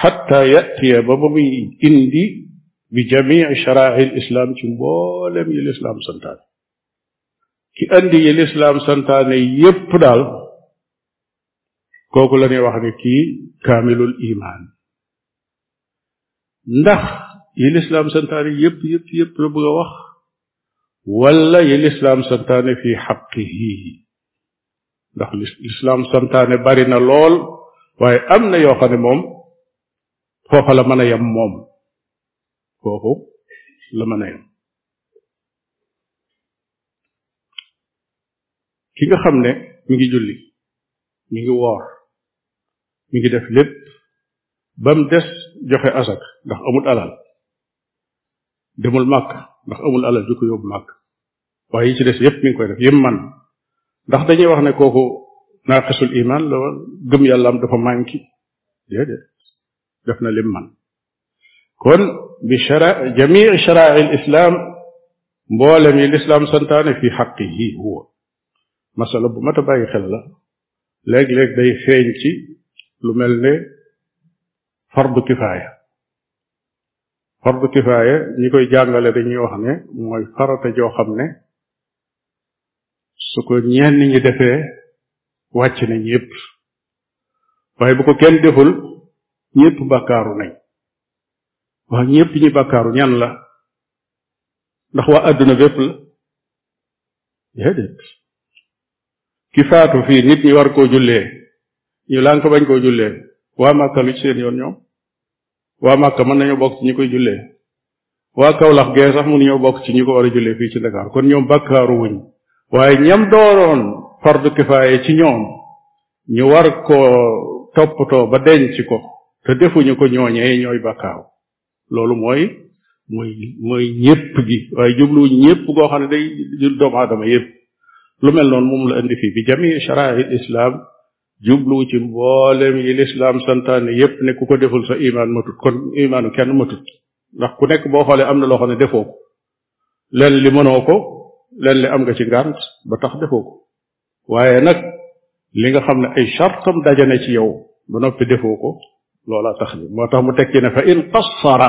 xatta yatiya ba ba muy indi bi jamii sharaai lislaam ci mboolem yi lislaam santaane ki andi yi lislaam santaane yépp daal kooku la ñuy wax ne kii kaamilul imaan ndax yi lislaam santaane yépp yépp yépp la bëgg a wax wala yi lislaam santaane fi xaqihi ndax lislaam santaane bari na lool waaye am na yoo xam ne moom foofa la mën a yem moom foofu la mën a yem ki nga xam ne mi ngi julli mi ngi woor mi ngi def lépp ba mu des joxe asak ndax amul alal demul màkk ndax amul alal ju ko yóbbu màkk waaye yi ci des yépp mi ngi koy def yim man ndax dañuy wax ne kooku naaqisul iman la wala gëm yàlla am dafa manki déedéet def na lim man kon bi shara jamii sharaai l islam mboolem yi lislaam santaane fi xaqihi huwa masala bu mat a bàyyi xel la léeg-léeg day feeñ ci lu mel ne fardu kifaaya fardu kifaaya ñi koy jàngale dañuy wax ne mooy farata joo xam ne su ko ñenn ñi defee wàcc na ñépp waaye bu ko kenn deful ñépp bàkkaaru nañ waaw ñépp ñi bàkkaaru ñan la ndax waa àdduna bépp la déedéet ki faatu fii nit ñi war koo jullee ñu lànk bañ koo jullee waa Màkka lu ci seen yoon ñoom waa Màkka mën nañoo bokk ci ñi koy jullee waa Kawlax gee sax mënuñoo bokk ci ñi ko war a jullee fii ci Dakar kon ñoom bakkaaru wuñ waaye ñam dooroon fardu kifaaya ci ñoom ñu war ko toppatoo ba denc ko te defuñu ko ñooñee ñooy bakkaaru loolu mooy mooy mooy ñépp gi waaye jublu ñépp goo xam ne day jul doomu aadama yépp lu mel noonu moom la indi fii bi jami sharaa'il islam jubluwu ci mbooleem yi lislaam santaane yépp ne ku ko deful sa imaan matut kon imaanu kenn matut ndax ku nekk boo xoolee am na loo xam ne defoo ko leen li mënoo ko leen li am nga ci ngànt ba tax defoo ko waaye nag li nga xam ne ay chartam dajane ci yow ba noppi defoo ko loola tax li moo tax mu tekki ne fa in qassara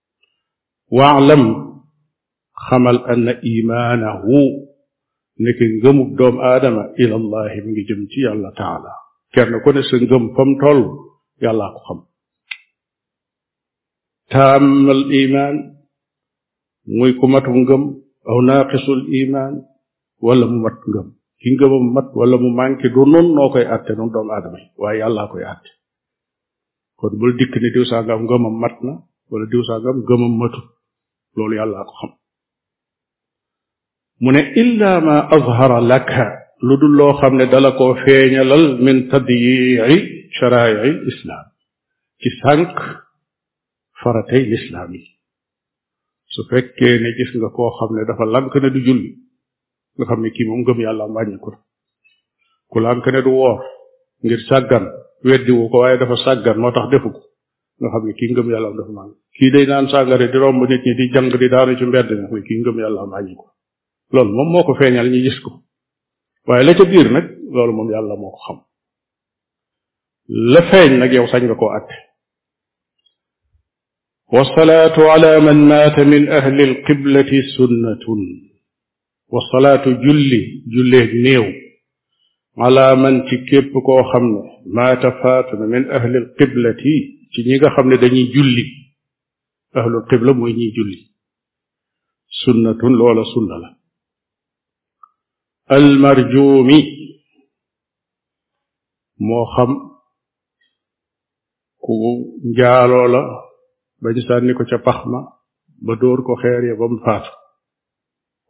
waalam xamal anna imaanahu nekk ngëmug doom aadama ila allahi mi ngi jëm ci yàlla taala kenn ku ne sa ngëm fa mu toll yàllaa ko xam taamal imaan muy ku matu ngëm aw naaqisul imaan wala mu mat ngëm ki ngëmam mat wala mu manqué du noonu noo koy àtte noonu doomu aadama yi waaye yàllaa koy àtte kon bul dikk ne diw sàngam ngëmam mat na wala diw sàngam ngëmam matut loolu yàllaa ko xam mu ne illa ma azhara laka lu dul loo xam ne dala koo feeñalal min tadyi'i shara'i islam ci sànq faratay lislaam yi su fekkee ne gis nga koo xam ne dafa lank ne du julli nga xam ne kii moom gëm yàlla am wàññiku na ku lànk ne du woor ngir sàggan weddiwu ko waaye dafa sàggan moo tax defu ko nga xam ne kii ngëm yàlla am dafa màgg kii day naan sàngare di romb nit ñi di jàng di daanu ci mbedd mi kii ngëm yàlla am wàññi ko loolu moom moo ko feeñal ñu gis ko waaye la ca biir nag loolu moom yàlla moo ko xam la feeñ nag yow sañ nga koo àtte wasalaatu ala man maata min ahli alqiblati sunnatun wasalaatu julli julleeg néew ala man ci képp koo xam ne maata faatu na min ahli alqiblati ci ñi nga xam ne dañuy julli ahlul qibla mooy ñiy julli sunnatun loola sunna la almarjuumi moo xam ku njaaloo la ba ñu sànni ko ca pax ma ba dóor ko xeer ya ba mu faatu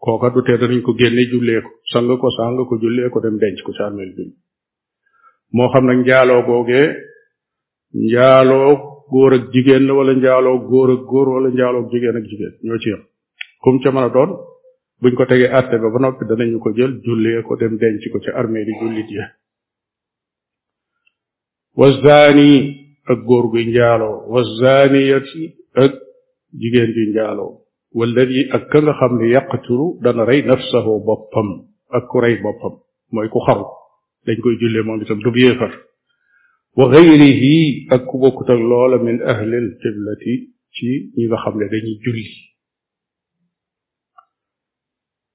kooka du tee danañ ko génne jullee ko sang ko sang ko jullee ko dem denc ko ci armeel bi moo xam nag njaaloo googee njaaloo góor ak jigéen la wala njaaloo góor ak góor wala njaaloo jigéen ak jigéen ñoo ci yam kum ca mën a doon buñ ko tegee àtte ba ba noppi danañu ko jël jullee ko dem denc ko ci armée di jullit ya wa zaani ak góor guy njaaloo wa zaaniyati ak jigéen guy njaaloo walladi ak ka nga xam ne yaqtulu dana rey nafsahu boppam ak ku rey boppam mooy ku xaru dañ koy jullee moom itam dub yéefar wa gayrihi ak ku bokkut ak loola min ahlil qiblati ci ñi nga xam ne dañuy julli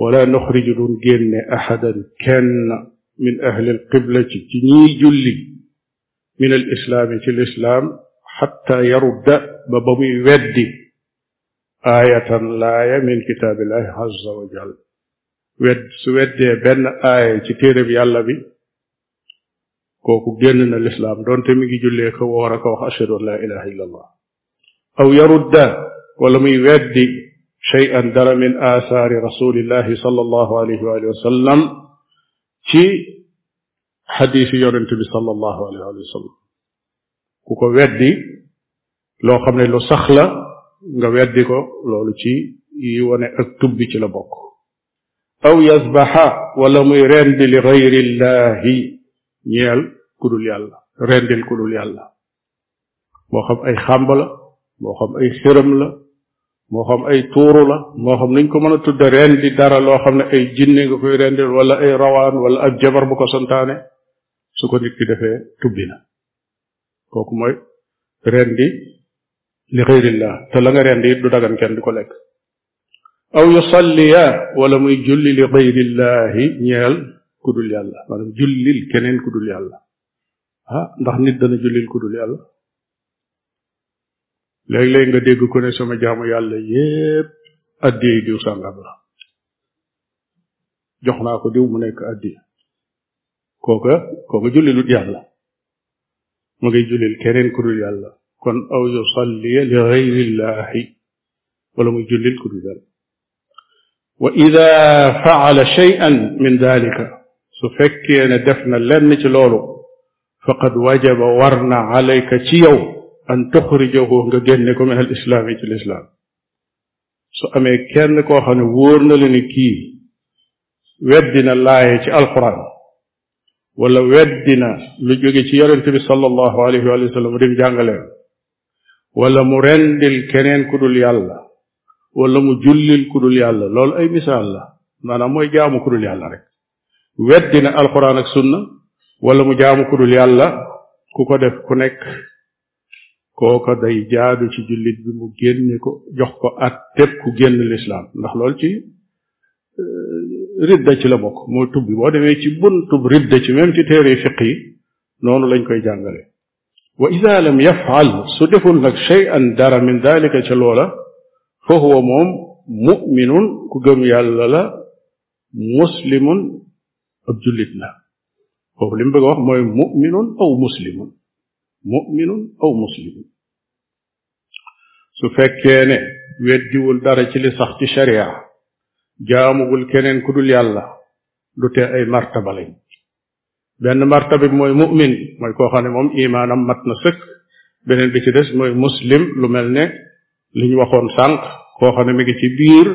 wala nuxriju duñ génne ahadan kenn min ahli alqibla ci ci ñiy julli min al islaami ci lislaam xatta yarudda ba ba muy weddi aayatan laaya min kitaabillahi azza wa jal wedd su weddee benn aaya ci téereb yàlla bi kooku génn na lislaam donte mi ngi jullee ko woor a ko wax ashhadu an laa ilaha illa allah aw yarudda wala muy weddi cheyan dara min aathaari rasulillahi sal allahu alayhi waalihi wa sallam ci xadiisi yonente bi sal allahu alayhi waalihi wa sallam ku ko weddi loo xam ne lu sax la nga weddi ko loolu ci yi wane ak tubbi ci la bokk aw yasbaxa wala muy rendi li gayrillahi ñeel ku dul yàlla rendil ku dul yàlla moo xam ay xàmb la moo xam ay xërëm la moo xam ay tuuru la moo xam niñ ko mën a tudde reen di dara loo xam ne ay jinne nga koy rendil wala ay rawaan wala ak jabar bu ko santaane su ko nit ki defee tubbi na kooku mooy reen di li xëyrillah te la nga reen di it du dagan kenn di ko lekk aw yusalliya wala muy julli li xëyrillahi ñeel ku dul yàlla maanaam jullil keneen ku dul yàlla ah ndax nit dana jullil ku dul yàlla léeg-léeg nga dégg ku ne sama jaamu yàlla yépp addiyey diw sàngam la jox naa ko diw mu nekk addi kooka kooka jullilut yàlla mu ngay jullil keneen ku dul yàlla kon aw yusalli li gayrillahi wala muy jullil ku dul yàlla wa ida faala cheyan min dalika su fekkee ne def na lenn ci loolu faqad wajaba war na alayka ci yow an tuxrijahu nga génne ko min al islaami ci lislaam su amee kenn koo xam ne wóor na la ni kii weddina laaye ci alquran wala weddi na lu jóge ci yonente bi sallallahu alayhi wa sallam dim jàngaleem wala mu rendil keneen ku dul yàlla wala mu jullil ku dul yàlla loolu ay misaal la maanaam mooy jaamu ku dul yàlla rek weddi na alquran ak sunna wala mu jaamu ku dul yàlla ku ko def ku nekk kooka day jaadu ci jullit bi mu génne ko jox ko at tépp ku génn lislaam ndax loolu ci euh, ridda ci la bokk moo tubbi boo demee ci buntub ridda ci même ci téere fiq yi noonu lañ koy jàngale wa ida lam yafal su deful nag shay'an dara min dalika ca loola fa huwa moom muminun ku gëm yàlla la muslimun ab jullit la foofu li mu bëgg a wax mooy muminun aw muslimun muminun aw muslimun su fekkee ne weddiwul dara ci li sax ci sharia jaamugul keneen ku dul yàlla du tee ay martaba lañ benn martaba bi mooy mu'min mooy koo xam ne moom imaanam mat na sëkk beneen bi ci des mooy muslim lu mel ne li ñu waxoon sànq koo xam ne mi ngi ci biir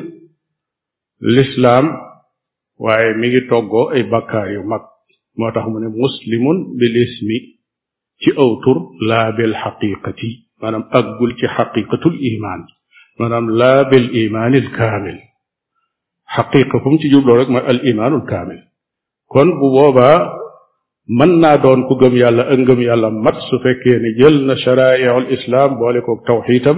lislaam waaye mi ngi toggoo ay bakkaar yu mag moo tax mu ne muslimun bil ismi ci aw tur laa bil xaqiqati maanaam aggul ci xaqiqatul iman maanaam laa bil imaanil kaamil xaqiqa fu mu ci jubloo rek mooy al imaanul kaamil kon bu boobaa mën naa doon ku gëm yàlla ak ngëm yàlla mat su fekkee ne jël na sharaa'iul islaam boole koog tawxiitam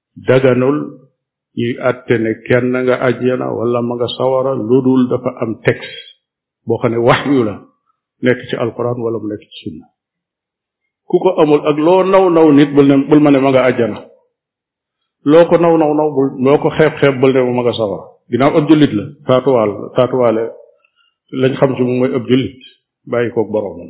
daganul ñuy àtte ne kenn nga ajjana wala ma nga sawara lu dul dafa am texte boo xam ne wax yu la nekk ci alquran wala mu nekk ci sunna ku ko amul ak loo naw naw nit bul ne bul ma ne ma nga ajjana loo ko naw naw naw bul loo ko xeeb xeeb bul ne ma nga sawara ginnaaw ab jullit la taatuwaal taatuwaale lañ xam ci moom mooy ab jullit bàyyi koog boroomam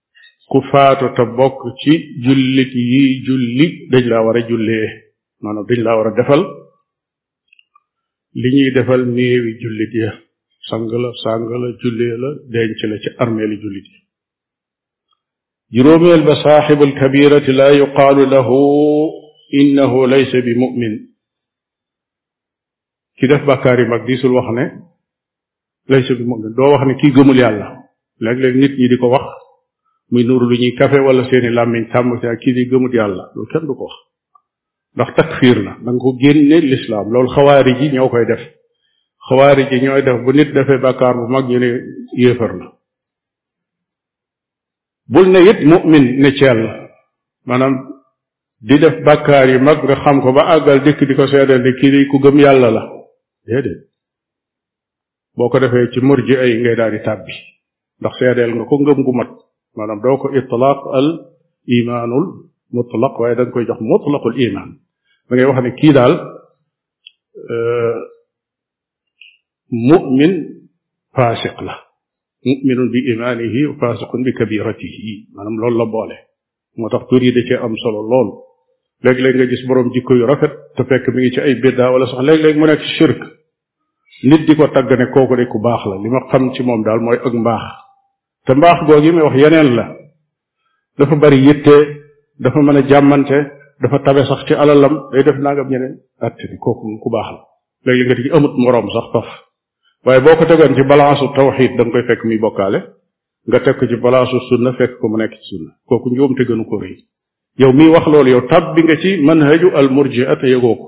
ku faatu te bokk ci jullit yi julli dañ laa war a jullee maanaam dañ laa war a defal li ñuy defal néewi jullit ya sang la sang la jullee la denc la ci armeeli jullit yi juróomeel ba saaxibu alkabirati laa yuqaalu lahu innahu laysa bi mu'min ki def bàkkaar yi mag diisul wax ne laysa bi mu'min doo wax ne kii gëmul yàlla léeg-léeg nit ñi di ko wax muy nuuru lu ñuy kafe wala seeni làmmiñ tàmm si ak kii di gëmut yàlla loolu kenn du ko wax ndax takfiir la da nga ko génne lislaam loolu xawaari ji ñoo koy def xawaari ji ñooy def bu nit defee bàkkaar bu mag ñu ne yéefar la bul ne it mu'min ne ci yàlla maanaam di def bàkkaar yu mag nga xam ko ba àggal dikk di ko seedeel ne kii ku gëm yàlla la déedéet boo ko defee ci murji ay ngay daal di tàbbi ndax seedeel nga ko ngëm gu mat maanaam doo ko itlaaq al imaanul mutlaq waaye da nga koy jox mutlaqul imaan da ngay wax ne kii daal euh, mu'min faasiq la mu'minun bi imaanihi wa faasiqun bi kabiratihi maanaam loolu la boole moo tax tur yi da cee am solo lool léeg-léeg nga gis borom jikko yu rafet te fekk mi ngi ci ay biddaa wala sax léeg-léeg mu nekk shirk nit di ko tagg ne kooku de ku baax la li ma xam ci moom daal mooy ak mbaax te mbaax googu yi may wax yeneen la dafa bari yitte dafa mën a jàmmante dafa tabe sax ci alalam day def nangam ñeneen atte bi kooku ku baax la léegi nga di amut moroom sax faf waaye boo ko tegoon ci balance tawxiid da nga koy fekk muy bokkaale nga teg ko ci balance sunna fekk ko mu nekk ci sunna kooku njuum te gënu ko rëy yow miy wax loolu yow tab bi nga ci manhaju al murji'a te yëgoo ko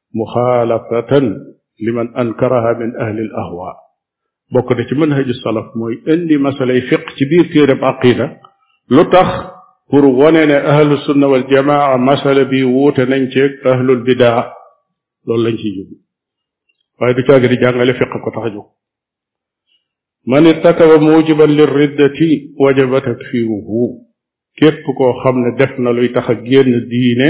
muxaalafatan liman ankaraha min ahli al ahwa bokk na ci manhaju salaf mooy indi masalay fiq ci biir téereb aqida lu tax pour wone ne ahlu sunna wal jamaa masala bi wuute nañ ceeg ahlul bidaa loolu lañ ciy jublu waaye du caagi di jàngale fiq ko tax a jóg man irtakaba mujiban li riddati wajaba takfiruhu képp koo xam ne def na luy tax a génn diine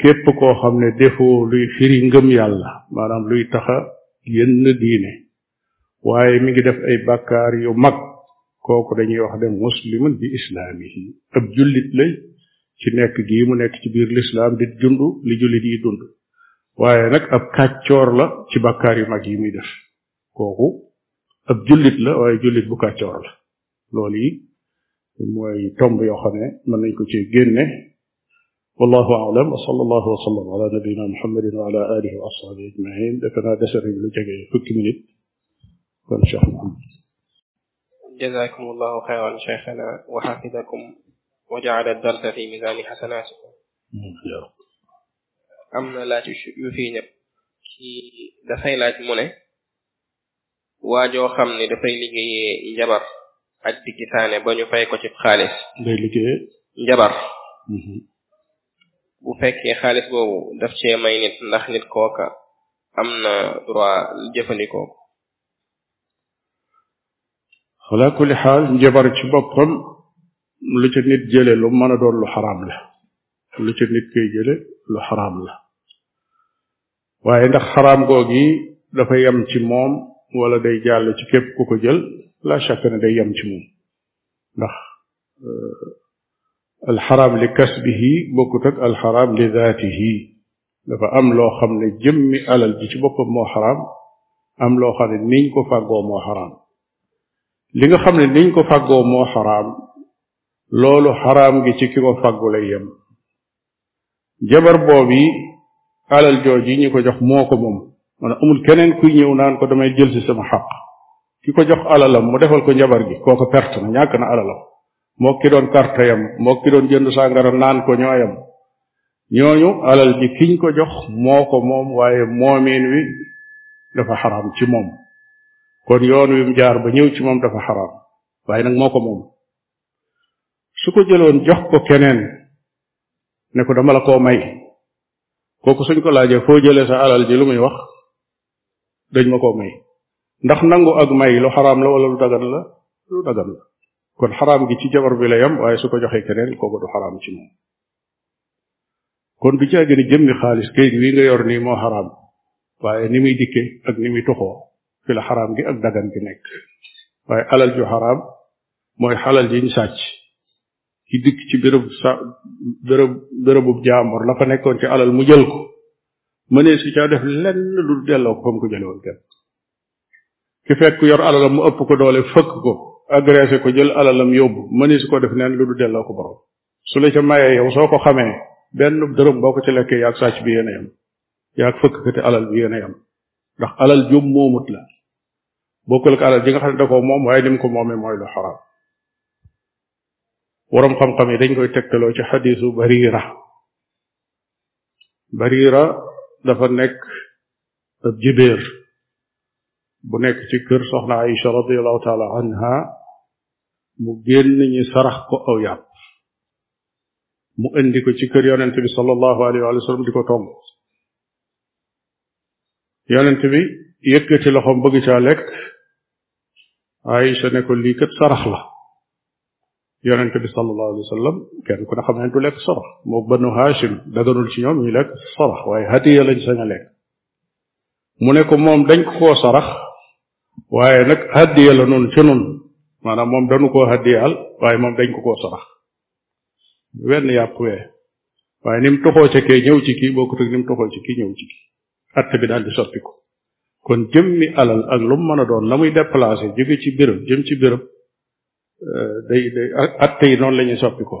képp koo xam ne defoo luy firi ngëm yàlla maanaam luy taxa yenn diine waaye mi ngi def ay bàkkaar yu mag kooku dañuy wax ne muslimun bi islaamihi ab jullit lay ci nekk gii mu nekk ci biir lislaam di dund li jullit yi dund waaye nag ab kàccoor la ci bàkkaar yu mag yi muy def kooku ab jullit la waaye jullit bu kàccoor la loolu yi mooy tomb yoo xam ne mën nañ ko ci génne wallahu aalam wa sallallahu wa sallam ala nabiyina muhammadin wa ala alihi wa ashabihi ajmain defe naa dese nañ lu jege fukki minute kon cheikh mohamad jazakum allahu xayran cheikhana wa xafidakum wa jaala darsa fi misani xasanatikum am na laaj yu fii ñëpp kii dafay laaj mu ne waajoo xam ne dafay liggéeyee njabar ak di gisaane ba ñu fay ko ci xaalis day liggéey njabar bu fekkee xaalis boobu daf cee may nit ndax nit kooka am na droit jëfandikoo ko ala kulli xaal njabar ci boppam lu ca nit jële lu mën a doon lu xaraam la lu ca nit koy jële lu xaraam la waaye ndax xaraam googi dafa yem ci moom wala day jàll ci képp ku ko jël la shakk ne day yem ci moom ndax euh, alxaraam li kasbihi bokkut ak alxaraam li daatihi dafa am loo xam ne jëmmi alal ji ci boppam moo xaraam am loo xam ne niñ ko fàggoo moo xaraam li nga xam ne niñ ko fàggoo moo xaraam loolu xaraam gi ci ki ko fàggu lay yem jabar boobu alal jooju yi ñu ko jox moo ko moom maanaam amul keneen kuy ñëw naan ko damay jël si sama xaq ki ko jox alalam mu defal ko njabar gi kooku perte na ñàkk na alalam moo ki doon carte yam moo ki doon jënd sàngara naan ko ñooyam ñooñu alal ji kiñ ko jox moo ko moom waaye moomiin wi dafa xaraam ci moom kon yoon wi mu jaar ba ñëw ci moom dafa xaraam waaye nag moo ko moom su ko jëloon jox ko keneen ne ko dama la koo may kooku suñ ko laajee foo jëlee sa alal ji lu muy wax dañ ma koo may ndax nangu ak may lu xaraam la wala lu dagan la lu dagan la kon xaraam gi ci jabar bi la yam waaye su ko joxee keneen kooku du xaraam ci moom kon du caa gën a jëmmi xaalis kayit wi nga yor nii moo xaraam waaye ni muy dikke ak ni muy tuxoo fi la xaraam gi ak dagan gi nekk waaye alal ju xaraam mooy xalal ji ñu sàcc ki dikk ci béréb sa béréb bérébu jaamur la fa nekkoon ci alal mu jël ko mënee su caa def lenn lu delloo ko fa mu ko jële woon kenn ki fekk yor alalam mu ëpp ko doole fëkk ko agressé ko jël alalam yóbbu mënee su ko def neen lu du delloo ko borom su la ca mayee yow soo ko xamee benn dërëm boo ko ci lekkee yaag sàcc bi yéen a yem yaag fëkk ko te alal bi yéen a yem ndax alal jum moomut la bokkul ak alal ji nga xam ne da koo moom waaye ni mu ko moomee mooy lu xaraam waroom xam-xam yi dañ koy tegtaloo ci xadiisu barira barira dafa nekk ab jibéer bu nekk ci kër soxna Aïcha radiallahu taala anha mu génn ñi sarax ko aw yàpp mu indi ko ci kër yonent bi sallallahu alayhi wa sallam di ko tomb yonent bi yëkkati loxoom bëgg caa lekk Aïcha ne ko lii kat sarax la yonente bi sallallahu alayhi wa sallam kenn ku ne xam ne du lekk sarax moo banu Hashim daganul ci ñoom ñu lekk sarax waaye hadiya lañ sañ a lekk mu ne ko moom dañ ko koo sarax waaye nag hadiya la noonu ci noonu maanaam moom dañu koo hadiyaal waaye moom dañ ko koo sarax wenn yàpp wee waaye ni mu toxoo ca kee ñëw ci kii bokkut ak ni mu toxoo ci kii ñëw ci kii atte bi daal di soppiku kon jëmmi alal ak lu mu mën a doon la muy déplacé jóge ci béréb jëm ci béréb euh, day day atte yi noonu la ñuy soppi ko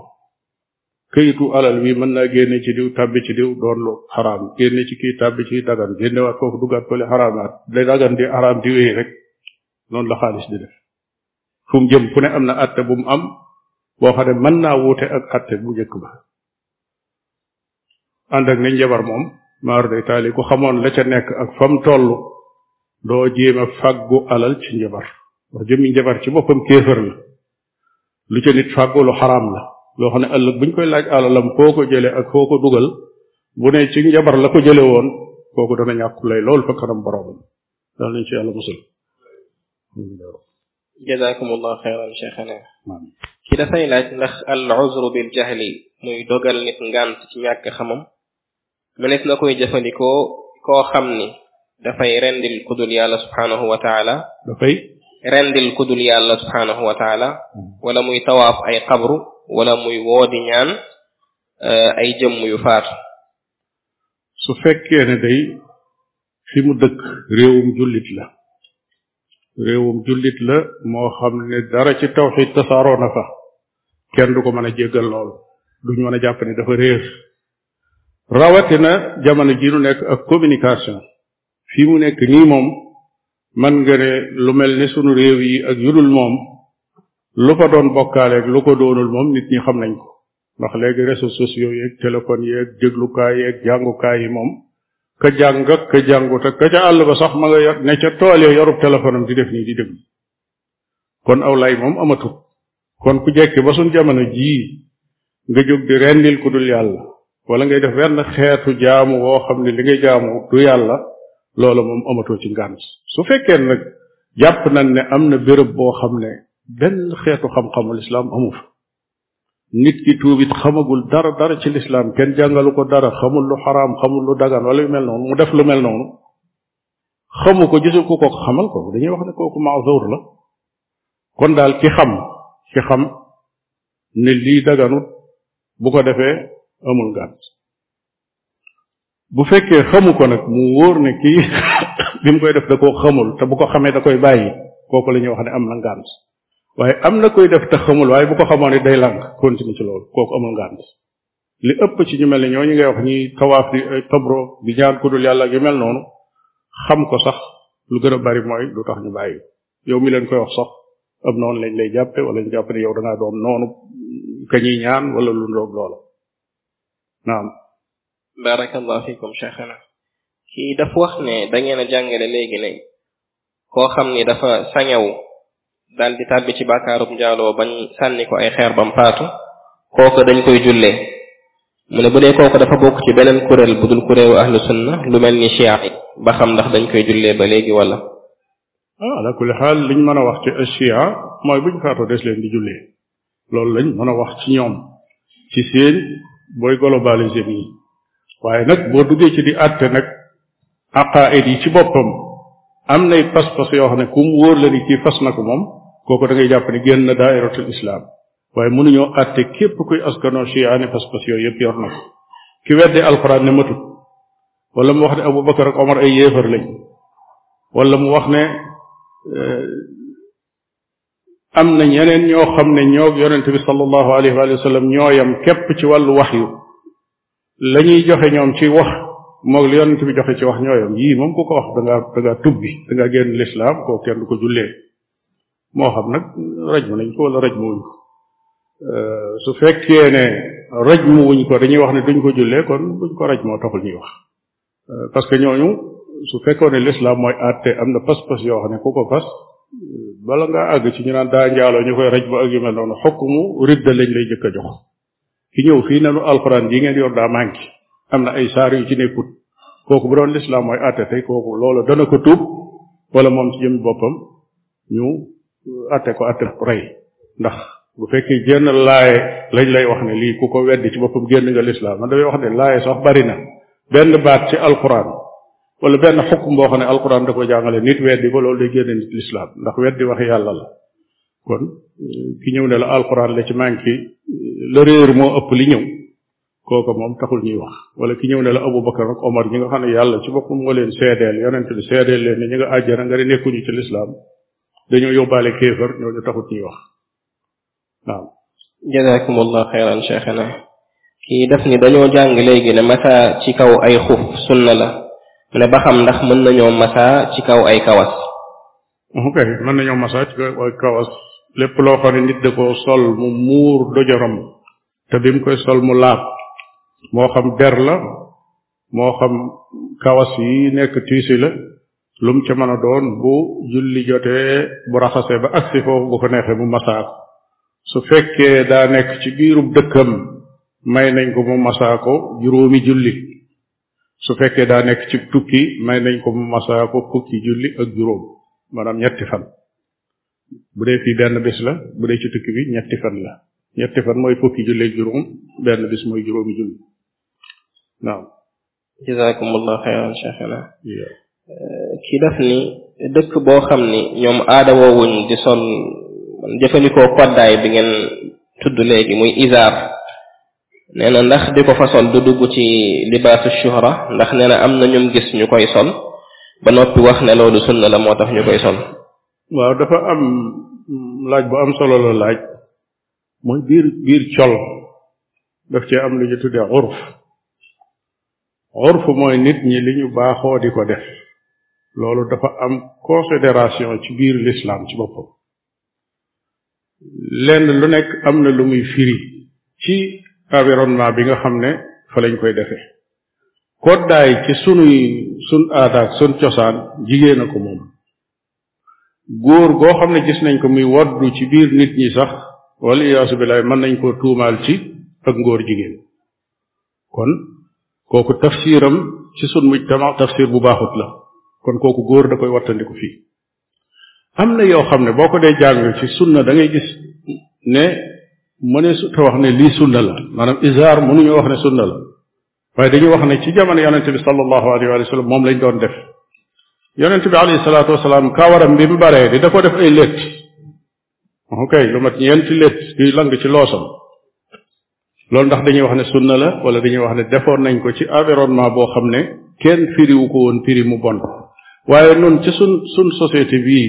këyitu alal wi mën naa génne ci diw tàbbi ci diw doon lu xaraam génne ci kii tàbbi ci dagan génne waat foofu duggaat ko li xaraamaat day dagan di xaraam di wéy rek noonu la xaalis di def fu mu jëm fu ne am na atte bu mu am boo xam ne mën naa wuute ak atte bu njëkk ba ànd ak ne njabar moom maaru day taali ku xamoon la ca nekk ak fam toll doo jéem a fàggu alal ci njabar ndax jëmmi njabar ci boppam kéefër la lu ca nit fàggu lu xaraam la loo xam ne ëllëg buñ koy laaj alalam foo ko jële ak foo ko dugal bu ne ci njabar la ko jële woon kooku dana ñàkku lay lool fa kanam boroomam daal nañ ci yàlla musul jazakumullah xeyran cheikhana ki dafay laaj ndax al uzru bil jahli muy dogal nit ngànt ci ñàkk xamam mënees na koy jëfandikoo koo xam ni dafay rendil kudul yàlla subhanahu wa taala dafay rendil kudul yàlla subhanahu wa taala hmm. wala muy tawaaf ay xabru wala muy woo di ñaan eh, ay jëmm yu faatu su fekkee ne day fi mu dëkk réewum jullit la réewum jullit la moo xam ne dara ci tawxid tasaaroo na fa kenn du ko mën a jéggal loolu duñ mën a jàpp ne dafa réer rawatina jamono ji nu nekk ak communication fi mu nekk nii moom man nga ne lu mel ni sunu réew yi ak yudul moom lu fa doon bokkaaleeg lu ko doonul moom nit ñi xam nañ ko ndax léegi réseaux sociaux yeeg téléphone yeeg déglukaay yeeg jàngukaay yi moom ka jàng ak ka jàngut ak ka ca àll ba sax ma nga yor ne ca tool ya yorub téléphone am di def nii di déglu kon aw lay moom amatu kon ku jekki ba suñ jamono jii nga jóg di rendil ku dul yàlla wala ngay def wenn xeetu jaamu woo xam ne li ngay jaamu du yàlla loola moom amatoo ci ngànt su fekkee nag jàpp nañ ne am na béréb boo xam ne benn xeetu xam-xamul islaam amu fa nit ki tuub it xamagul dara dara ci lislaam kenn jàngalu ko dara xamul lu xaraam xamul lu dagan wala yu mel noonu mu def lu mel noonu xamu ko gisul ko kooku xamal ko dañuy wax ne kooku maazur la kon daal ki xam ki xam ne lii daganut bu ko defee amul gàtt bu fekkee xamu ko nag mu wóor ne kii bi mu koy def da koo xamul te bu ko xamee da koy bàyyi kooku la ñuy wax ne am na ngànt waaye am na koy def te xamul waaye bu ko xamoon it day lànk continue ci loolu kooku amul ngànt li ëpp ci ñu mel ne ñooñu ngay wax ñi tawaaf di ay tobro di ñaan ku dul yàlla ak yu mel noonu xam ko sax lu gën a bari mooy lu tax ñu bàyyi yow mi leen koy wax sax ab noonu lañ lay jàppe wala ñu jàpp ne yow da ngaa doon noonu ka ñuy ñaan wala lu ndoog loola naam barakallahu fikum cheikhana kii dafa wax ne da ngeen a jàngale léegi ne koo xam ni dafa sañaw daal di tàbbi ci bàkkaarub njaaloo bañ sànni ko ay xeer bam faatu kooku dañ koy jullee mu ne bu dee kooku dafa bokk ci beneen kuréel bu dul kuréelu ahlu sunna lu mel ni chia yi ba xam ndax dañ koy jullee ba léegi wala ah ala kulli xaal liñ mën a wax ci chia mooy buñ faatoo des leen di jullee loolu lañ mën a wax ci ñoom ci seen booy globalisé nii waaye nag boo duggee ci di àtte nag aqaid yi ci boppam am nay pas-pas yoo xam ne ku mu wóor la ni kii fas na ko moom kooku da ngay jàpp ni génn na daairatul islam waaye mënuñoo àtte képp kuy askanoo chia ne pas-pas yooyu yëpp yor na ko ki wedde alxuraan ne matut wala mu wax ne Abu Bakar ak Omar ay yéefar lañ wala mu wax ne euh, am na ñeneen ñoo xam ne ñoo yonent bi sallallahu alayhi wa sallam ñoo yam képp ci wàllu wax yu la ñuy joxe ñoom ci wax moog li yonent bi joxe ci wax ñoo yam yii moom ku ko wax da ngaa da ngaa tubbi da ngaa génn lislaam koo kenn du ko jullee moo xam nag raj mu nañ ko wala raj mu wuñ ko euh, su fekkee ne raj mu wuñ ko dañuy wax ne duñ ko jullee kon buñ ko raj moo taxul ñuy wax euh, parce que ñooñu su fekkoon ne l'islam mooy àtte am na pas-pas yoo xam ne ku ko fas euh, bala ngaa àgg ci ñu naan daa njaaloo ñu koy raj ba ak yu mel noonu xokkumu ridda lañ lay jëkk a jox ki ñëw fii nanu alxuraan yi ngeen yor daa manqué am na ay saar yu ci nekkut kooku bu doon l'islam mooy àtte tey kooku loolu dana ko tuub wala moom ci jëm boppam ñu atte ko atte rey ndax bu fekkee jenn laaye lañ lay wax ne lii ku ko weddi ci boppam génn nga lislaam man damay wax ne laaye sax bari na benn baat ci alquran wala benn xukm boo xam ne alquran da ko jàngale nit weddi ko loolu day génne nit lislaam ndax weddi wax yàlla la kon ki ñëw ne la alquran la ci manqué la réer moo ëpp li ñëw kooka moom taxul ñuy wax wala ki ñëw ne la Abu Bakar ak Omar ñi nga xam ne yàlla ci boppam moo leen seedeel yonent bi seedeel leen ne ñi nga àjjana nga ne nekkuñu ci lislaam dañoo yóbbaale kéefar ñooñu taxut ñuy wax waaw jazakumullah xeyran cheikhana kii def ni dañoo jàng léegi ne masa ci kaw ay xuf sunna la mu ne ba xam ndax mën nañoo masa ci kaw ay kawas ok mën nañoo masa ci kaw ay kawas lépp loo xam ne nit da ko sol mu muur dojoram te bi mu koy sol mu laab moo xam der la moo xam kawas yi nekk tiisi la lu mu ca mën a doon bu julli jotee bu raxasee ba agsi foofu bu ko neexee mu masaa ko su fekkee daa nekk ci biirub dëkkam may nañ ko mu masaa ko juróomi julli su fekkee daa nekk ci tukki may nañ ko mu masaa ko fukki julli ak juróom maanaam ñetti fan bu dee fii benn bis la bu dee ci tukki bi ñetti fan la ñetti fan mooy fukki julleeg juróom benn bis mooy juróomi julli naam jazakumullah xeyran cheikhana eh, kii daf ni dëkk boo xam ni ñoom aada woowuñ di sol jëfandikoo koddaay bi ngeen tudd léegi muy isaar nee na ndax di ko fa sol du dugg ci libaasu shuhra ndax nee na am na ñum gis ñu koy sol ba noppi wax ne loolu sunna la moo tax ñu koy sol waaw dafa am laaj bu am solo la laaj mooy biir biir col daf cee am lu ñu tuddee urf urf mooy nit ñi li ñu baaxoo di ko def loolu dafa am considération ci biir l'islam ci boppam lenn lu nekk am na lu muy firi ci environnement bi nga xam ne fa lañ koy defee koddaay ci sunuy sun aadaak sun cosaan jigéen a ko moom góor goo xam ne gis nañ ko muy waddu ci biir nit ñi sax wala iyaasu billaay mën nañ koo tuumaal ci ak ngóor jigéen kon kooku tafsiram ci sun mujtama tafsir bu baaxut la kon kooku góor da koy wattandiku fii am na yoo xam ne boo ko dee jàng ci sunna da ngay gis ne mënee su te wax ne lii sunna la maanaam isaar mënuñoo wax ne sunna la waaye dañu wax ne ci jamono yonente bi sallallahu alayhi wa sallam moom lañ doon def yonente bi alayhi salaatu wasalaam kawaram bi mu baree di da ko def ay létt ok lu mat ñeenti létt yuy lang ci loosam loolu ndax dañuy wax ne sunna la wala dañuy wax ne defoon nañ ko ci environnement boo xam ne kenn firiwu ko woon firi mu bon waaye nun ci sun sun société bii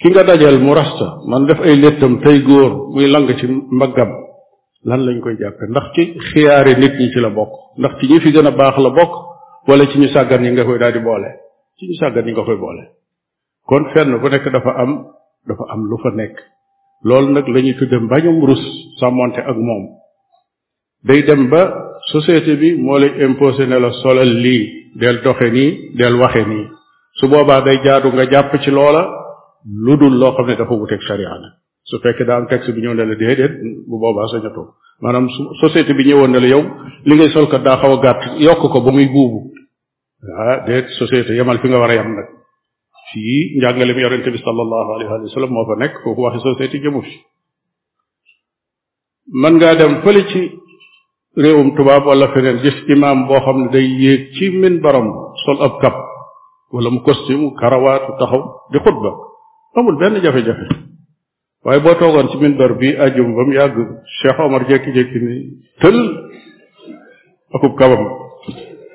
ki nga dajal mu rasta man def ay léttam tey góor muy lang ci mbaggam lan lañ koy jàppe ndax ci xiyaare nit ñi ci la bokk ndax ci ñi fi gën a baax la bokk wala ci ñu sàggan yi nga koy daal di boole ci ñu sàggan yi nga koy boole kon fenn bu nekk dafa am dafa am lu fa nekk loolu nag la ñuy tudde mbañum rus sàmmonte ak moom day dem ba société bi moo lay imposé ne la solal lii del doxe nii del waxe nii su boobaa day jaadu nga jàpp ci loola lu dul loo xam ne dafa wuteeg sharia nag su fekkee daal taxi bi ñëw ne la déedéet bu boobaa sañatoo maanaam su société bi ñëwoon ne la yow li ngay solkat daa xaw a gàtt yokk ko ba muy buubu ah déet société yemal fi nga war a yem nag fii njàngalem yonente bi sallallahu alayhi wa sallam moo fa nekk kooku waxi société jëmu fi mën ngaa dem fële ci réewum tubaab wala feneen gis imaam boo xam ne day yéeg ci min baram sol ab kap wala mu costume karawaatu taxaw di xutba amul benn jafe-jafe waaye boo toogoon ci minbar bi ajum ba mu yàgg Cheikh Omar jékki-jékki ni tël akub kabam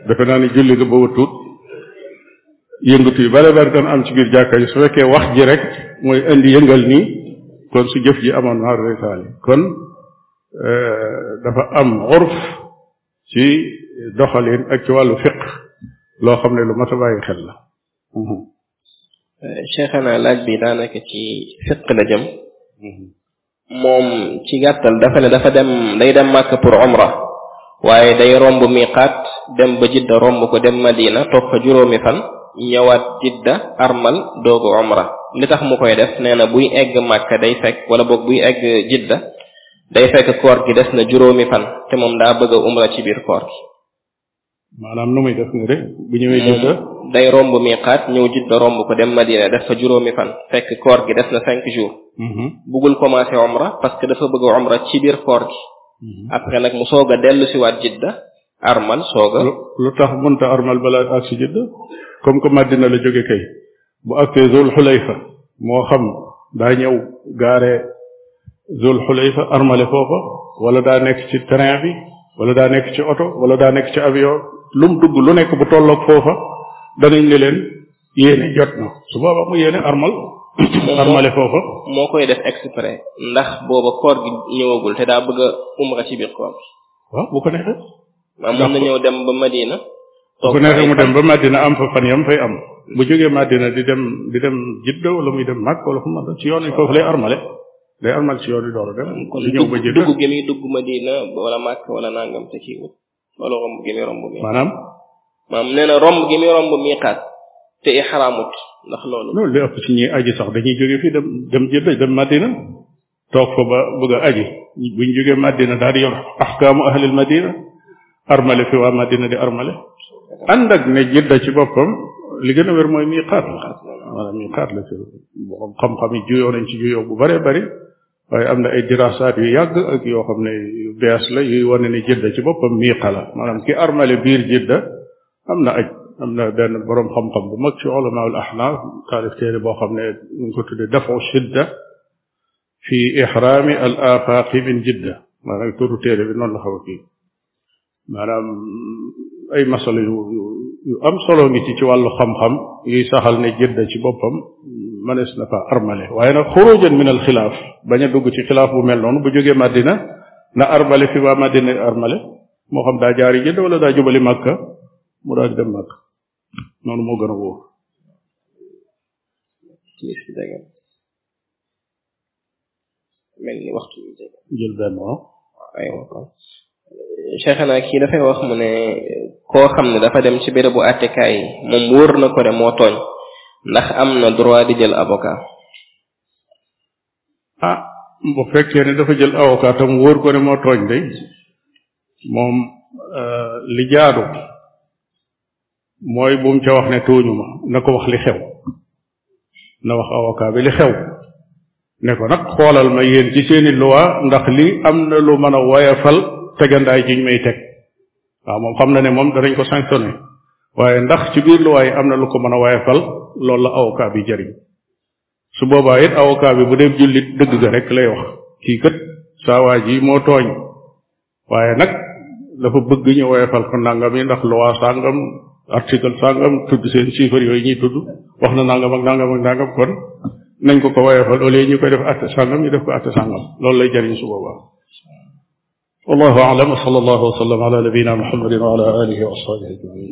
defe naa ni julli ga booba tuut yëngatu yu bare bari dana am ci biir jàkka ji su fekkee wax ji rek mooy indi yëngal nii kon su jëf ji amoon maar day taali kon euh, dafa am urf ci doxalin ak ci wàllu fiq loo xam ne lu mat a bàyyi xel la mhm. euh, cheikhana laaj bi daanaka ci fiq la jëm mhm. moom ci gàttal dafa ne dafa dem day dem màkk pour omra waaye day romb miqaat dem ba jidda romb ko dem madina toog fa juróomi fan ñëwaat jidda armal doogu omra li tax mu koy def nee na buy egg màkk day fekk wala boog buy egg jidda day fekk koor gi des na juróomi fan te moom daa bëgg a umra ci biir koor gi maanaam nu muy def nii rek bu ñëwee jidda day romb miqaat ñëw jidda romb ko dem madina def fa juróomi fan fekk koor gi def na cinq jours mhm. bëggul commencé omra parce que dafa bëgg omra ci biir koor gi mhm. après nag mu soog a dellu si waat jidda armal soog a lu tax munta armal balaa ak si jidda comme que madina la jóge kay bu agsee zul xulayfa moo xam daa ñëw gaare zul xulayfa armale foofa wala daa nekk ci train bi wala daa nekk ci oto wala daa nekk ci avion lu mu dugg lu nekk bu tolloog foofa danañ ne leen yéene jot na su boobaa mu yéene armal armale foofa moo koy def exprès ndax booba koor gi ñëwagul te daa bëgg a umra ci biir koor waaw bu ko neexee maa mën na ñëw dem ba Madina bu neexee mu dem ba Madina am fa fan yam fay am bu jógee Madina di dem di dem Jidda wala muy dem Makka wala fu mu ci yoon yi foofu lay armale day armal ci yoon yi door a dem kon ñëw ba Jidda dugg gi muy dugg Madina wala Makka wala nangam te kii wut wala romb gi muy romb mi maanaam maanaam nee na romb gi muy romb miiqaat te ihraamut ndax loolu loolu li ëpp ci ñi aji sax dañuy jógee fii dem dem Jidda dem Madina toog fa ba bëgg a aji buñ jógee Madina daal di yor ahkaamu ahlil Madina armale fi waa Madina di armale ànd ak ne jidda ci boppam li gën a wér mooy miiqaat la maanaam miiqaat la ci borom xam-xam yi juyoo nañ ci juyoo bu bëree bëri waaye am na ay dirasaat yu yàgg ak yoo xam ne yu bees la yuy wane ne jidda ci boppam miiqa la maanaam ki armale biir jidda am na aj am na benn borom xam-xam bu mag ci ulamaul ahnaaf taalif téere boo xam ne ñu ngi ko tuddee dafu shidda fi ixraami al afaaqi min jidda maanaam turu téere bi noonu la xaw a kii maanaam ay masala yu yu am solo ngi ci ci wàllu xam-xam yuy saxal ne jidda ci boppam mënees na fa armale waaye nag xurujan min al xilaaf bañ a dugg ci xilaaf bu mel noonu bu jógee Madina na armale fi waa Madina armale moo xam daa jaari jidda wala daa jubali Makka mu daal di dem Makka noonu moo gën a wóor mel ni waxtu bi jege jël benn waaw aywa kon cheikhana kii dafay wax mu ne koo xam ne dafa dem ci bérébu àttekaay yi moom wóor na ko ne moo tooñ ndax am na droit di jël avocat ah bu fekkee ne dafa jël avocat tam wóor ko ne moo tooñ de moom li jaadu mooy bu mu ca wax ne tooñu ma na ko wax li xew na wax avocat bi li xew ne ko nag xoolal ma yéen ci seeni loi ndax li am na lu mën a woyafal tegandaay jiñ may teg waaw moom xam na ne moom danañ ko sanctionné waaye ndax ci biir loi yi am na lu ko mën a woyafal loolu la avocat bi jëriñ su boobaa it avocat bi bu dee jullit dëgg ga rek lay wax kii kët saa waa ji moo tooñ waaye nag dafa bëgg ñu woyofal ko nangam yi ndax loi sàngam article sàngam tudd seen chiffre yooyu ñuy tudd wax na nangam ak nangam ak nangam kon nañ ko ko woyofal au lieu ñu koy def atte sàngam ñu def ko atte sàngam loolu lay jariñ su boobaa wallahu alam wa sallallahu wa sallam ala nabiyina muhammadin wa ala alihi wa ashabihi ajmain